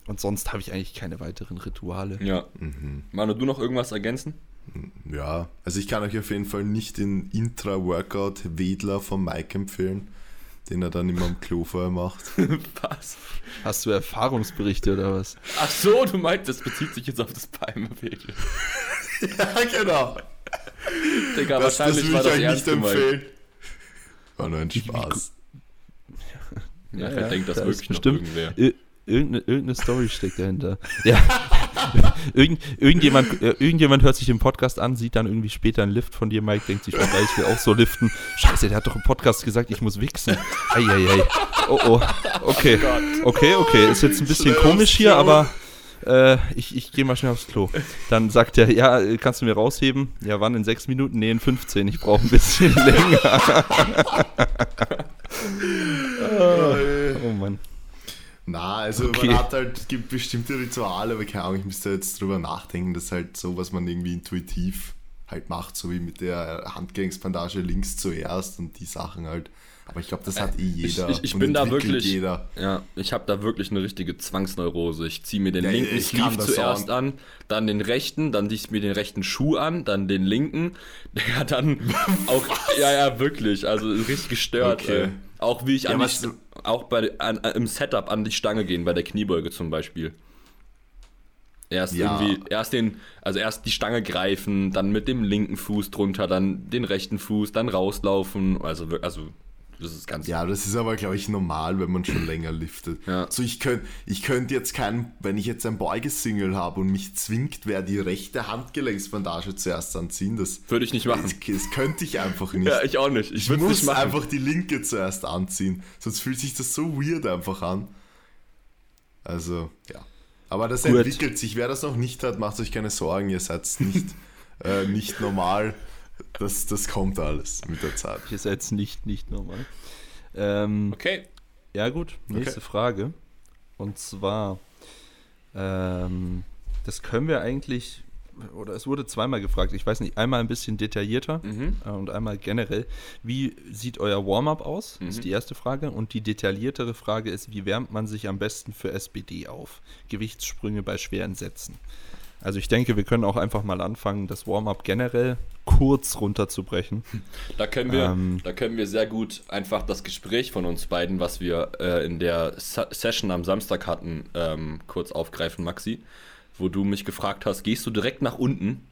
und sonst habe ich eigentlich keine weiteren Rituale. Ja. Mhm. Manu, du noch irgendwas ergänzen? Ja, also ich kann euch auf jeden Fall nicht den Intra-Workout-Wedler von Mike empfehlen, den er dann immer am Klo vorher macht. Was? Hast du Erfahrungsberichte oder was? Ach so, du meinst, das bezieht sich jetzt auf das Palmewedel. ja, genau. Digga, Das, das wahrscheinlich will war ich das euch nicht empfehlen. War nur ein Spaß. Ja, vielleicht denkt das da ist wirklich noch bestimmt irgendwer. Ir- Irgendeine, Story steckt dahinter. Ja. Irgend, irgendjemand, äh, irgendjemand hört sich den Podcast an, sieht dann irgendwie später einen Lift von dir, Mike, denkt sich, oh ich will auch so liften. Scheiße, der hat doch im Podcast gesagt, ich muss wichsen. Eieiei. Oh oh. Okay. Okay, okay. Ist jetzt ein bisschen komisch hier, aber äh, ich, ich gehe mal schnell aufs Klo. Dann sagt er, ja, kannst du mir rausheben? Ja, wann in sechs Minuten? Nee, in 15. Ich brauche ein bisschen länger. oh Mann. Na, also Okay. man hat halt, es gibt bestimmte Rituale, aber keine Ahnung, ich müsste jetzt drüber nachdenken, das ist halt so, was man irgendwie intuitiv halt macht, so wie mit der Handgelenksbandage links zuerst und die Sachen halt. Aber ich glaube, das hat eh jeder. ich- ich und bin da wirklich- Jeder. Ja, ich habe da wirklich eine richtige Zwangsneurose. Ich ziehe mir den Ja, linken ich Sleeve zuerst an, dann den rechten, dann ziehe ich mir den rechten Schuh an, dann den linken. Ja, dann auch. Ja, ja, wirklich. Also richtig gestört. Okay. Ey. Auch wie ich Ja, an die, St- auch bei, an, im Setup an die Stange gehen, bei der Kniebeuge zum Beispiel. Erst Ja. irgendwie, erst den, also erst die Stange greifen, dann mit dem linken Fuß drunter, dann den rechten Fuß, dann rauslaufen. Also, also das ist ganz. Ja, das ist aber, glaube ich, normal, wenn man schon länger liftet. Ja. So, ich könnte ich könnt jetzt keinen, wenn ich jetzt ein Beugesingle habe und mich zwingt, wer die rechte Handgelenksbandage zuerst anziehen, das, Würde ich nicht machen. das, das könnte ich einfach nicht. Ja, ich auch nicht. Ich Ich muss nicht einfach die linke zuerst anziehen. Sonst fühlt sich das so weird einfach an. Also, ja. Aber das Gut. entwickelt sich. Wer das noch nicht hat, macht euch keine Sorgen. Ihr seid nicht, äh, nicht normal. Das, das kommt alles mit der Zeit. ist jetzt nicht, nicht normal. Ähm, Okay. Ja, gut, nächste Okay. Frage. Und zwar, ähm, das können wir eigentlich, oder es wurde zweimal gefragt, ich weiß nicht, einmal ein bisschen detaillierter Mhm. und einmal generell. Wie sieht euer Warm-up aus? Mhm. Ist die erste Frage. Und die detailliertere Frage ist, wie wärmt man sich am besten für SBD auf? Gewichtssprünge bei schweren Sätzen. Also ich denke, wir können auch einfach mal anfangen, das Warm-up generell kurz runterzubrechen. Da können wir, Ähm. da können wir sehr gut einfach das Gespräch von uns beiden, was wir äh, in der Sa Session am Samstag hatten, ähm, kurz aufgreifen, Maxi. Wo du mich gefragt hast, gehst du direkt nach unten?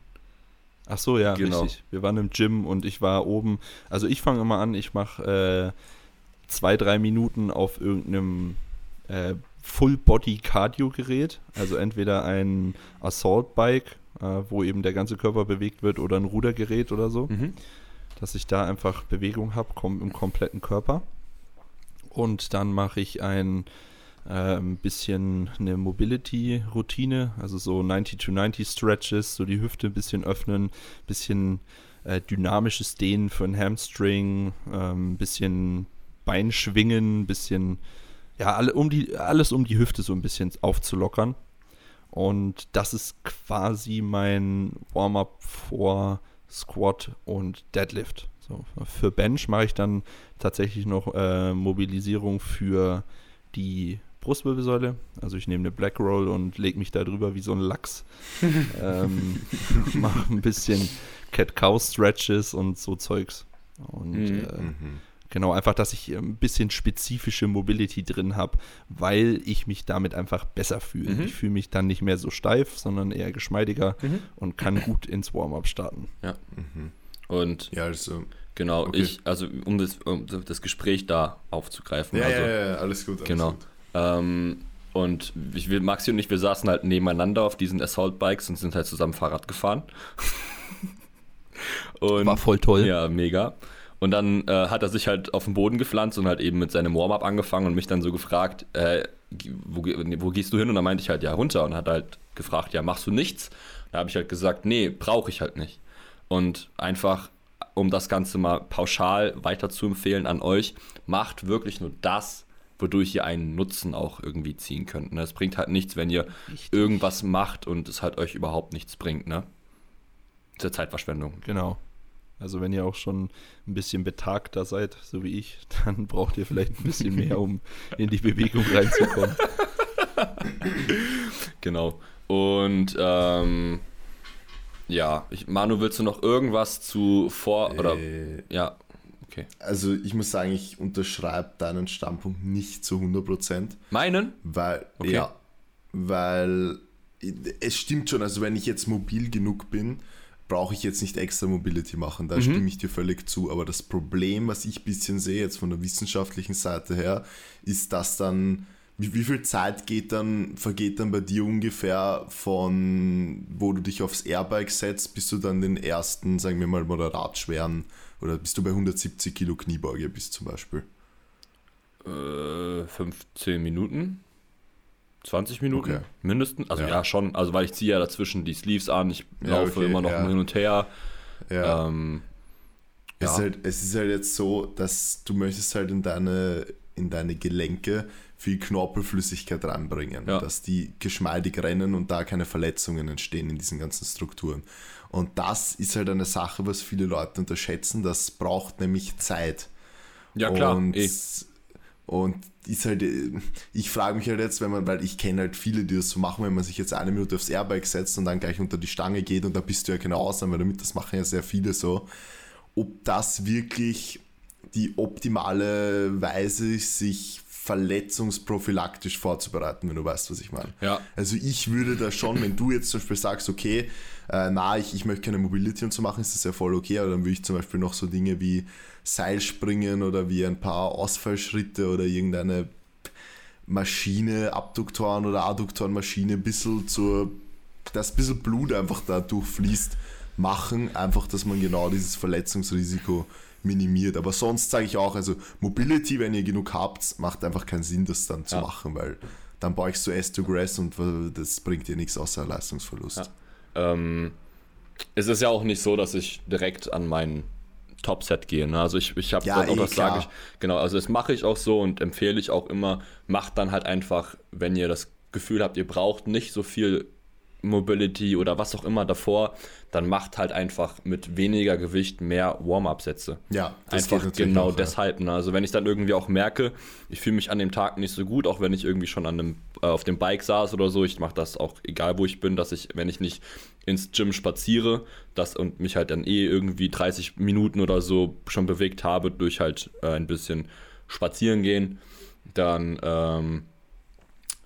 Ach so, ja, Genau. richtig. Wir waren im Gym und ich war oben. Also ich fange immer an, ich mache äh, zwei, drei Minuten auf irgendeinem äh, Full-Body-Cardio-Gerät. Also entweder ein Assault-Bike, äh, wo eben der ganze Körper bewegt wird, oder ein Rudergerät oder so. Dass ich da einfach Bewegung habe kom im kompletten Körper. Und dann mache ich ein äh, ein bisschen eine Mobility-Routine, also so 90 to 90 Stretches, so die Hüfte ein bisschen öffnen, bisschen äh, dynamisches Dehnen für einen Hamstring, ein ähm, bisschen Beinschwingen, ein bisschen, ja, alle, um die, alles um die Hüfte so ein bisschen aufzulockern. Und das ist quasi mein Warm-up vor Squat und Deadlift. So, für Bench mache ich dann tatsächlich noch äh, Mobilisierung für die Brustwirbelsäule. Also ich nehme eine Black Roll und lege mich da drüber wie so ein Lachs. ähm, mache ein bisschen Cat-Cow-Stretches und so Zeugs. Und mhm. äh, mhm. Genau, einfach, dass ich äh, ein bisschen spezifische Mobility drin habe, weil ich mich damit einfach besser fühle. Mhm. Ich fühle mich dann nicht mehr so steif, sondern eher geschmeidiger mhm. und kann gut ins Warm-up starten. Ja. Mhm. Und ja, also, genau, okay. ich, also um das, um das Gespräch da aufzugreifen. Ja, also, ja, ja, alles gut. Alles genau. Gut. Ähm, und ich will, Maxi und ich, wir saßen halt nebeneinander auf diesen Assault-Bikes und sind halt zusammen Fahrrad gefahren. und, War voll toll. Ja, mega. Und dann äh, hat er sich halt auf den Boden gepflanzt und halt eben mit seinem Warm-up angefangen und mich dann so gefragt, äh, wo, wo, gehst du hin? Und dann meinte ich halt, ja, runter. Und hat halt gefragt, ja, machst du nichts? Da habe ich halt gesagt, nee, brauche ich halt nicht. Und einfach, um das Ganze mal pauschal weiter zu empfehlen an euch, macht wirklich nur das, wodurch ihr einen Nutzen auch irgendwie ziehen könnt. Ne? Es bringt halt nichts, wenn ihr Richtig. irgendwas macht und es halt euch überhaupt nichts bringt. Ne? Ja Zeitverschwendung. Genau. Also wenn ihr auch schon ein bisschen betagter seid, so wie ich, dann braucht ihr vielleicht ein bisschen mehr, um in die Bewegung reinzukommen. genau. Und ähm, ja, ich, Manu, willst du noch irgendwas zu vor äh, oder ja, okay. Also ich muss sagen, ich unterschreibe deinen Standpunkt nicht zu 100%. Meinen? Weil, okay. ja, weil es stimmt schon, also wenn ich jetzt mobil genug bin, brauche ich jetzt nicht extra Mobility machen, da mhm. stimme ich dir völlig zu. Aber das Problem, was ich ein bisschen sehe, jetzt von der wissenschaftlichen Seite her, ist, dass dann, wie, wie viel Zeit geht dann, vergeht dann bei dir ungefähr von, wo du dich aufs Airbike setzt, bis du dann den ersten, sagen wir mal, moderat schweren, oder bist du bei 170 Kilo Kniebeuge bis zum Beispiel? Äh, 15 Minuten. 20 Minuten okay. mindestens. Also ja. ja. schon. Also weil ich ziehe ja dazwischen die Sleeves an, ich laufe okay, immer noch ja. hin und her. Ja. Ähm, es, ist halt, es ist halt jetzt so, dass du möchtest halt in deine, in deine Gelenke viel Knorpelflüssigkeit reinbringen, dass die geschmeidig rennen und da keine Verletzungen entstehen in diesen ganzen Strukturen. Und das ist halt eine Sache, was viele Leute unterschätzen. Das braucht nämlich Zeit. Ja, klar. Und eh. Und ist halt, ich frage mich halt jetzt, wenn man, weil ich kenne halt viele, die das so machen, wenn man sich jetzt eine Minute aufs Airbike setzt und dann gleich unter die Stange geht und da bist du ja keine Ausnahme damit, das machen ja sehr viele so. Ob das wirklich die optimale Weise ist, sich verletzungsprophylaktisch vorzubereiten, wenn du weißt, was ich meine. Ja. Also ich würde da schon, wenn du jetzt zum Beispiel sagst, okay, äh, na, ich, ich möchte keine Mobility und so machen, ist das ja voll okay, aber dann würde ich zum Beispiel noch so Dinge wie Seilspringen oder wie ein paar Ausfallschritte oder irgendeine Maschine, Abduktoren oder Adduktorenmaschine ein bisschen zur, dass ein bisschen Blut einfach da durchfließt, machen, einfach, dass man genau dieses Verletzungsrisiko minimiert. Aber sonst sage ich auch, also Mobility, wenn ihr genug habt, macht einfach keinen Sinn, das dann zu ja. machen, weil dann beugst du S to Grass und das bringt dir nichts außer Leistungsverlust. Ja. Ähm, es ist ja auch nicht so, dass ich direkt an meinen Top-Set gehe. Ne? Also ich, ich habe ja, auch eh, das sage ich, genau, also das mache ich auch so und empfehle ich auch immer, macht dann halt einfach, wenn ihr das Gefühl habt, ihr braucht nicht so viel Mobility oder was auch immer davor, dann macht halt einfach mit weniger Gewicht mehr Warm-up-Sätze. Ja, das einfach genau auch, deshalb. Ne? Also wenn ich dann irgendwie auch merke, ich fühle mich an dem Tag nicht so gut, auch wenn ich irgendwie schon an einem, äh, auf dem Bike saß oder so, ich mache das auch egal wo ich bin, dass ich, wenn ich nicht ins Gym spaziere, das und mich halt dann eh irgendwie 30 Minuten oder so schon bewegt habe durch halt äh, ein bisschen spazieren gehen, dann ähm,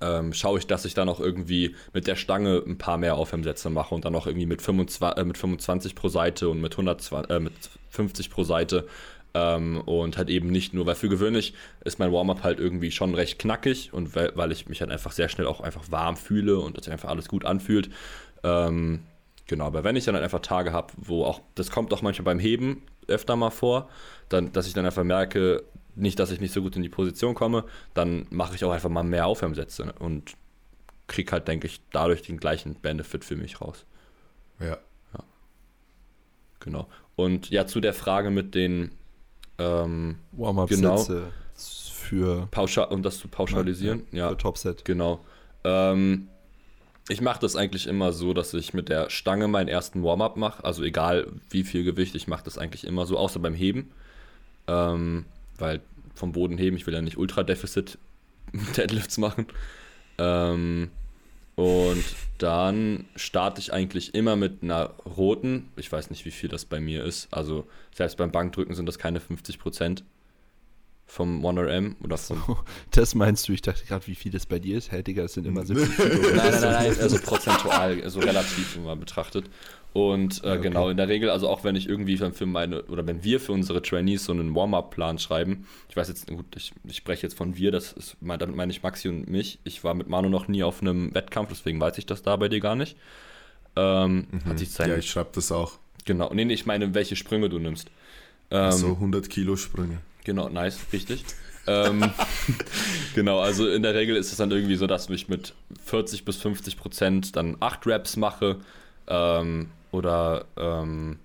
ähm, schaue ich, dass ich dann auch irgendwie mit der Stange ein paar mehr Aufwärmsätze mache und dann auch irgendwie mit 25, äh, mit 25 pro Seite und mit, 120, äh, mit 50 pro Seite ähm, und halt eben nicht nur, weil für gewöhnlich ist mein Warm-up halt irgendwie schon recht knackig und weil, weil, ich mich halt einfach sehr schnell auch einfach warm fühle und dass sich einfach alles gut anfühlt. Ähm, genau, aber wenn ich dann halt einfach Tage habe, wo auch, das kommt auch manchmal beim Heben öfter mal vor, dann, dass ich dann einfach merke, nicht, dass ich nicht so gut in die Position komme, dann mache ich auch einfach mal mehr Aufwärmsätze und kriege halt, denke ich, dadurch den gleichen Benefit für mich raus. Ja. Genau. Und ja, zu der Frage mit den ähm, Warm-up-Sätze für, Pauschal, um das zu pauschalisieren. Ja, für Topset. genau. Ähm, ich mache das eigentlich immer so, dass ich mit der Stange meinen ersten Warm-up mache. Also egal wie viel Gewicht, ich mache das eigentlich immer so, außer beim Heben. Ähm, weil vom Boden heben, ich will ja nicht Ultra-Deficit Deadlifts machen. Ähm, und dann starte ich eigentlich immer mit einer roten. Ich weiß nicht, wie viel das bei mir ist. Also selbst beim Bankdrücken sind das keine 50% vom 1RM oder vom. Oh, das meinst du? Ich dachte gerade, wie viel das bei dir ist. Hey, Digga, das sind immer 70 Kilo. Nein, nein, nein, nein, also prozentual, also relativ immer betrachtet. Und äh, Ja, okay. genau, in der Regel, also auch wenn ich irgendwie dann für meine, oder wenn wir für unsere Trainees so einen Warm-Up-Plan schreiben, ich weiß jetzt, gut, ich, ich spreche jetzt von wir, das ist, damit meine ich Maxi und mich. Ich war mit Manu noch nie auf einem Wettkampf, deswegen weiß ich das da bei dir gar nicht. Ähm, Hat sich sein, Ja, ich schreibe das auch. genau, nee, nee, ich meine, welche Sprünge du nimmst. Ähm, so 100 Kilo Sprünge. Genau, nice, richtig. ähm, genau, also in der Regel ist es dann irgendwie so, dass ich mit 40 bis 50 Prozent dann 8 Reps mache ähm, oder ähm,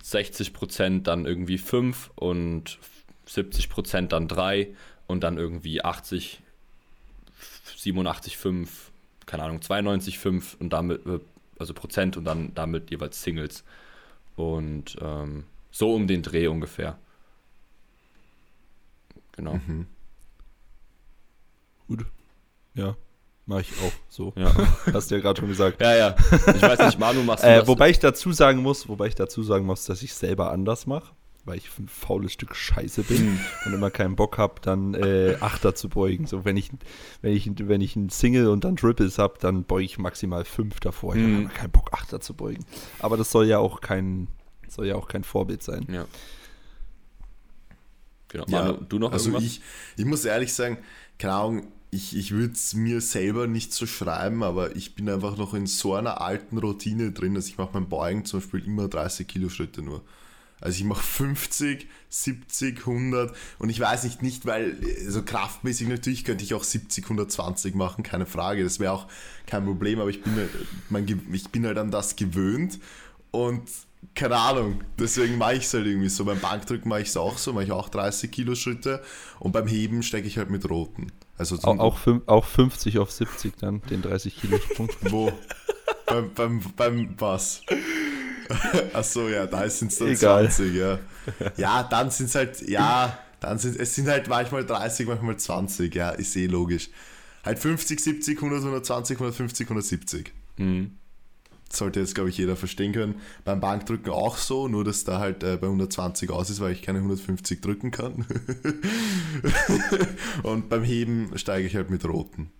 60 Prozent dann irgendwie 5 und 70 Prozent dann 3 und dann irgendwie 80, 87, 5, keine Ahnung, 92, 5 und damit, äh, also Prozent und dann damit jeweils Singles. Und ähm, so um den Dreh ungefähr. Genau. Mhm. Gut. Ja, mache ich auch so. Ja. Hast du ja gerade schon gesagt. ja, ja. Ich weiß nicht, Manu, machst du Äh, das? wobei ich dazu sagen muss, wobei ich dazu sagen muss, dass ich selber anders mache, weil ich ein faules Stück Scheiße bin Hm. und immer keinen Bock habe, dann äh, Achter zu beugen. So wenn ich wenn ich wenn ich ein Single und dann Triples habe, dann beuge ich maximal fünf davor. Ich Hm. habe keinen Bock Achter zu beugen. Aber das soll ja auch kein soll ja auch kein Vorbild sein. Ja. Genau. Ja, Manu, du noch also irgendwas? ich, ich muss ehrlich sagen, keine Ahnung, ich, ich würde es mir selber nicht so schreiben, aber ich bin einfach noch in so einer alten Routine drin, dass ich mache beim Beugen zum Beispiel immer 30 Kilo Schritte nur. Also ich mache 50, 70, 100 und ich weiß nicht, nicht weil, so kraftmäßig natürlich könnte ich auch 70, 120 machen, keine Frage, das wäre auch kein Problem, aber ich bin, halt- mein, ich bin halt an das gewöhnt und keine Ahnung, deswegen mache ich es halt irgendwie so. Beim Bankdrücken mache ich es auch so, mache ich auch 30 Kilo Schritte und beim Heben stecke ich halt mit roten. Also Auch, auch, auch 50 auf 70 dann, den 30 Kilo Sprung. wo? beim, beim, beim was? Achso, ja, da sind es dann Egal. 20, ja. Ja, dann sind es halt, ja, dann sind es sind halt manchmal 30, manchmal 20, ja, ist eh logisch. Halt 50, 70, 100, 120, 150, 170. Mhm. Sollte jetzt, glaube ich, jeder verstehen können. Beim Bankdrücken auch so, nur dass da halt äh, bei 120 aus ist, weil ich keine 150 drücken kann. Und beim Heben steige ich halt mit roten.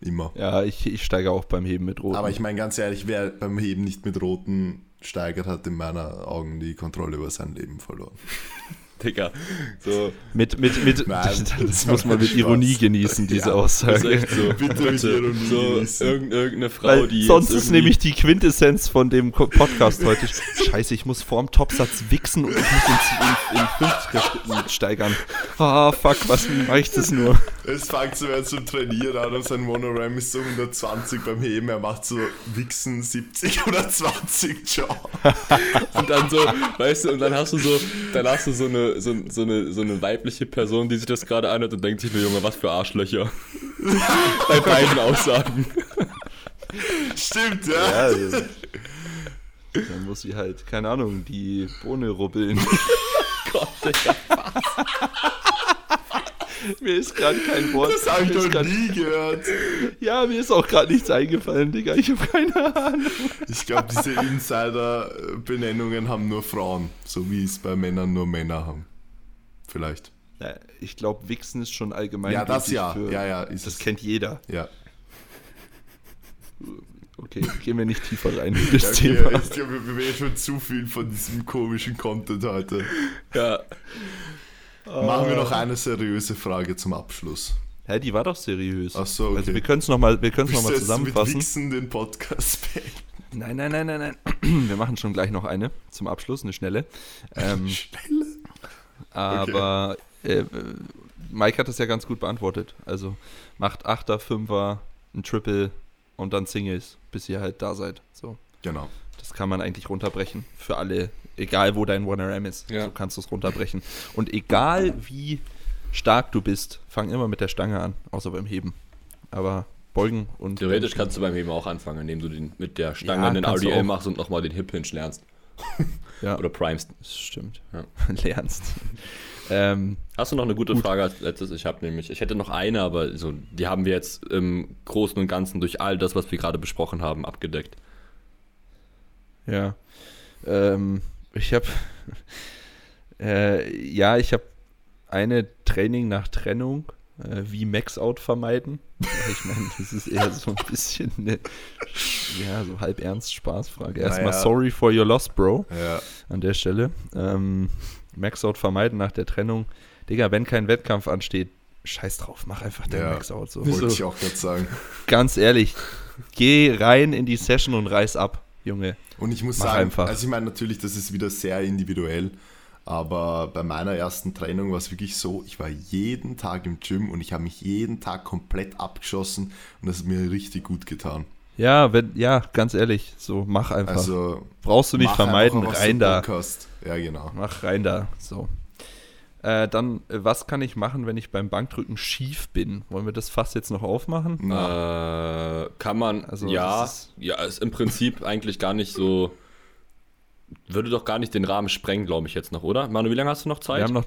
Immer. Ja, ich, ich steige auch beim Heben mit Rot. Aber ich meine ganz ehrlich, wer beim Heben nicht mit roten steigert, hat in meiner Augen die Kontrolle über sein Leben verloren. Digga. So, mit, mit, mit, Nein, das, das muss man mit Spaß. Ironie genießen, diese Ja, das ist Aussage. echt so. Bitte mit Ironie so genießen. irgend, irgendeine Frau, Weil die. sonst ist nämlich die Quintessenz von dem Podcast heute. Scheiße, ich muss vorm Topsatz wichsen und ich muss in, in, in 50er Schritten steigern. Ah, fuck, was mache ich das nur? Es fängt so an zum Trainieren an und sein Monoram ist so 120 beim Heben. Er macht so Wichsen 70 oder 20 Ciao. Und dann so, weißt du, und dann hast du so, dann hast du so eine, so, so eine, so eine weibliche Person, die sich das gerade anhört und denkt sich nur, Junge, was für Arschlöcher. Bei beiden Aussagen. Stimmt, ja. Ja, also, dann muss sie halt, keine Ahnung, die Bohne rubbeln. Gott, Digga. Mir ist gerade kein Wort. Das habe ich noch grad- nie gehört. Ja, mir ist auch gerade nichts eingefallen, Digga. Ich habe keine Ahnung. Ich glaube, diese Insider-Benennungen haben nur Frauen, so wie es bei Männern nur Männer haben. Vielleicht. Ja, ich glaube, Wichsen ist schon allgemein. Ja, das ja. Für, Ja, ja, das es. kennt jeder. Ja. Okay, gehen wir nicht tiefer rein in das Okay, Thema. ich glaube, wir werden schon zu viel von diesem komischen Content heute. Ja, Machen wir noch eine seriöse Frage zum Abschluss. Hä, die war doch seriös. Ach so, okay. Also wir können es nochmal noch mal jetzt mit zusammenfassen. Wichsen den Podcast beenden? Nein, nein, nein, nein, nein. Wir machen schon gleich noch eine zum Abschluss, eine schnelle. Ähm, Schnelle? aber äh, Mike hat das ja ganz gut beantwortet. Also macht Achter, Fünfer, ein Triple und dann Singles, bis ihr halt da seid. So. Genau. Das kann man eigentlich runterbrechen für alle, egal wo dein 1RM ist. Ja. So kannst du es runterbrechen. Und egal wie stark du bist, fang immer mit der Stange an, außer beim Heben. Aber beugen und. Theoretisch kannst du beim Heben auch anfangen, indem du den, mit der Stange Ja, einen du RDL machst und nochmal den Hip Hinge lernst. Ja, Oder primest. das stimmt. Ja. Lernst. ähm, Hast du noch eine gute Gut. Frage als letztes? Ich habe nämlich, ich hätte noch eine, aber so, die haben wir jetzt im Großen und Ganzen durch all das, was wir gerade besprochen haben, abgedeckt. Ja. Ähm, ich habe. Äh, ja, ich habe eine Training nach Trennung. Äh, wie Max-Out vermeiden. Ich meine, das ist eher so ein bisschen eine, ja, so halb ernst Spaßfrage. Erstmal Naja. sorry for your loss, Bro, Ja. an der Stelle. Ähm, Max-Out vermeiden nach der Trennung. Digga, wenn kein Wettkampf ansteht, scheiß drauf, mach einfach dein Ja. Max-Out. So. Wollte ich auch gerade sagen. Ganz ehrlich, geh rein in die Session und reiß ab, Junge. Und ich muss sagen, einfach. also ich meine natürlich, das ist wieder sehr individuell, aber bei meiner ersten Training war es wirklich so, ich war jeden Tag im Gym und ich habe mich jeden Tag komplett abgeschossen und das hat mir richtig gut getan. Ja, wenn, ja, ganz ehrlich, so mach einfach. Also Brauchst du nicht vermeiden, einfach, rein da. Ja, genau. Mach rein da. So. Äh, dann, äh, was kann ich machen, wenn ich beim Bankdrücken schief bin? Wollen wir das Fass jetzt noch aufmachen? Äh, kann man, Also, ja, ist- ja, ist im Prinzip eigentlich gar nicht so, würde doch gar nicht den Rahmen sprengen, glaube ich jetzt noch, oder? Manu, wie lange hast du noch Zeit? Wir haben noch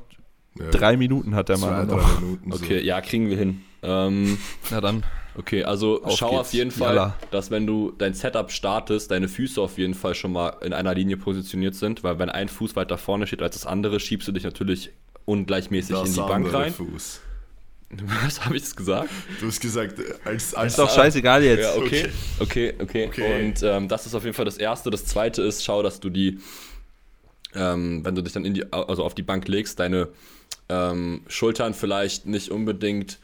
ja, drei Minuten, hat der drei noch. Minuten. Okay, ja, kriegen wir hin. Ähm, Na dann. okay, also Auf schau geht's. auf jeden Fall, Yalla. dass wenn du dein Setup startest, deine Füße auf jeden Fall schon mal in einer Linie positioniert sind, weil wenn ein Fuß weiter vorne steht als das andere, schiebst du dich natürlich ungleichmäßig So. in die Das Bank rein. Fuß. Was habe ich das gesagt? Du hast gesagt, als, als Ist doch scheißegal jetzt. Ja, okay. Okay, okay. Okay. Und ähm, das ist auf jeden Fall das Erste. Das Zweite ist, schau, dass du die, ähm, wenn du dich dann in die, also auf die Bank legst, deine ähm, Schultern vielleicht nicht unbedingt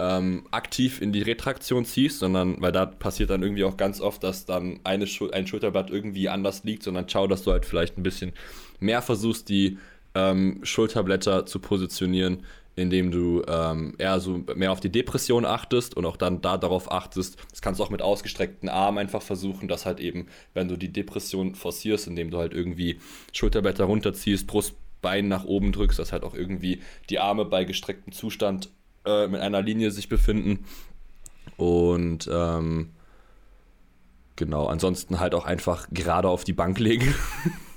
ähm, aktiv in die Retraktion ziehst, sondern, weil da passiert dann irgendwie auch ganz oft, dass dann eine Schul ein Schulterblatt irgendwie anders liegt, sondern schau, dass du halt vielleicht ein bisschen mehr versuchst, die ähm, Schulterblätter zu positionieren, indem du ähm, eher so mehr auf die Depression achtest und auch dann da darauf achtest. Das kannst du auch mit ausgestreckten Armen einfach versuchen, dass halt eben, wenn du die Depression forcierst, indem du halt irgendwie Schulterblätter runterziehst, Brustbein nach oben drückst, dass halt auch irgendwie die Arme bei gestrecktem Zustand äh, mit einer Linie sich befinden. Und ähm, genau, ansonsten halt auch einfach gerade auf die Bank legen.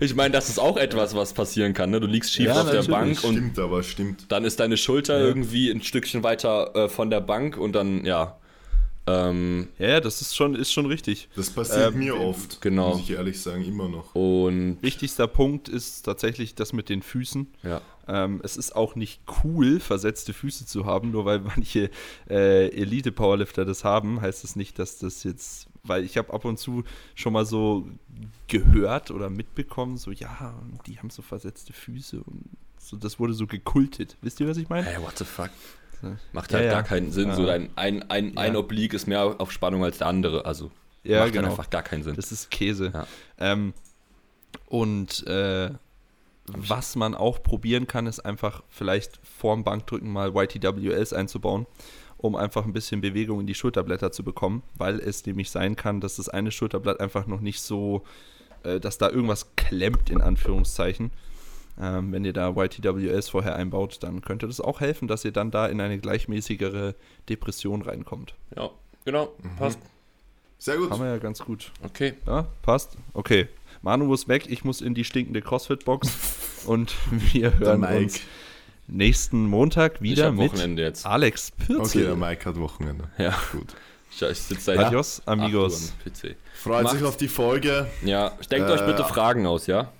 ich meine, das ist auch etwas, was passieren kann. Ne? Du liegst schief Ja, auf der. Bank und Stimmt, aber stimmt. dann ist deine Schulter Ja. irgendwie ein Stückchen weiter äh, von der Bank und dann, ja. Ähm, Ja, das ist schon, ist schon richtig. Das passiert Ähm, mir oft, genau. muss ich ehrlich sagen, immer noch. und Wichtigster Punkt ist tatsächlich das mit den Füßen. ja. Ähm, es ist auch nicht cool, versetzte Füße zu haben, nur weil manche äh, Elite-Powerlifter das haben, heißt das nicht, dass das jetzt, weil ich habe ab und zu schon mal so gehört oder mitbekommen, so ja, die haben so versetzte Füße und so, das wurde so gekultet. Wisst ihr, was ich meine? Hey, what the fuck? So. Macht Ja, halt ja. gar keinen Sinn. Ja. So dein, ein, ein, ein Ja. Oblique ist mehr auf Spannung als der andere. Also Ja, macht genau. einfach gar keinen Sinn. Das ist Käse. Ja. Ähm, und äh, was man auch probieren kann, ist einfach vielleicht vorm Bankdrücken mal YTWS einzubauen, um einfach ein bisschen Bewegung in die Schulterblätter zu bekommen, weil es nämlich sein kann, dass das eine Schulterblatt einfach noch nicht so, äh, dass da irgendwas klemmt, in Anführungszeichen. Ähm, wenn ihr da YTWS vorher einbaut, dann könnte das auch helfen, dass ihr dann da in eine gleichmäßigere Depression reinkommt. Ja, genau. Passt. Sehr gut. Haben wir ja ganz gut. Okay. Ja, passt. Okay. Manu muss weg, ich muss in die stinkende CrossFit-Box und wir hören Mike. uns nächsten Montag Ich wieder mit Wochenende jetzt. Alex Okay, Pürzel. der Mike hat Wochenende. Ja. Gut. Ich, ich sitze seit Adios, 8 Uhr amigos. am PC. Freut Macht's. sich auf die Folge. Ja, denkt euch Äh, bitte Fragen aus, ja?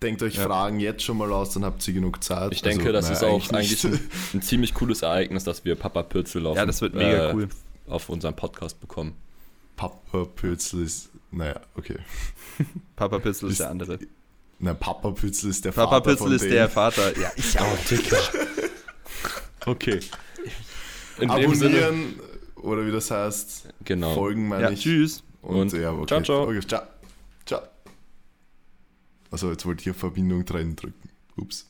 Denkt euch Ja. Fragen jetzt schon mal aus, dann habt ihr genug Zeit. Ich denke, Also, das ist auch eigentlich ein, ein ziemlich cooles Ereignis, dass wir Papa Pürzel auf, Ja, das wird mega äh, cool. auf unserem Podcast bekommen. Papa Pürzel ist. Naja, okay. Papa Pürzel ist ist- der andere. Nein, Papa Pürzel ist der Papa Vater Pürzel von ist dem. der Vater. Ja, ist ja Okay. In dem Sinne, Abonnieren, oder wie das heißt. genau. Folgen meine ja, ich. tschüss. Und, Und ja, okay. ciao, ciao. Okay, ciao. Ciao. Also jetzt wollte ich auf Verbindung trennen drücken. Ups.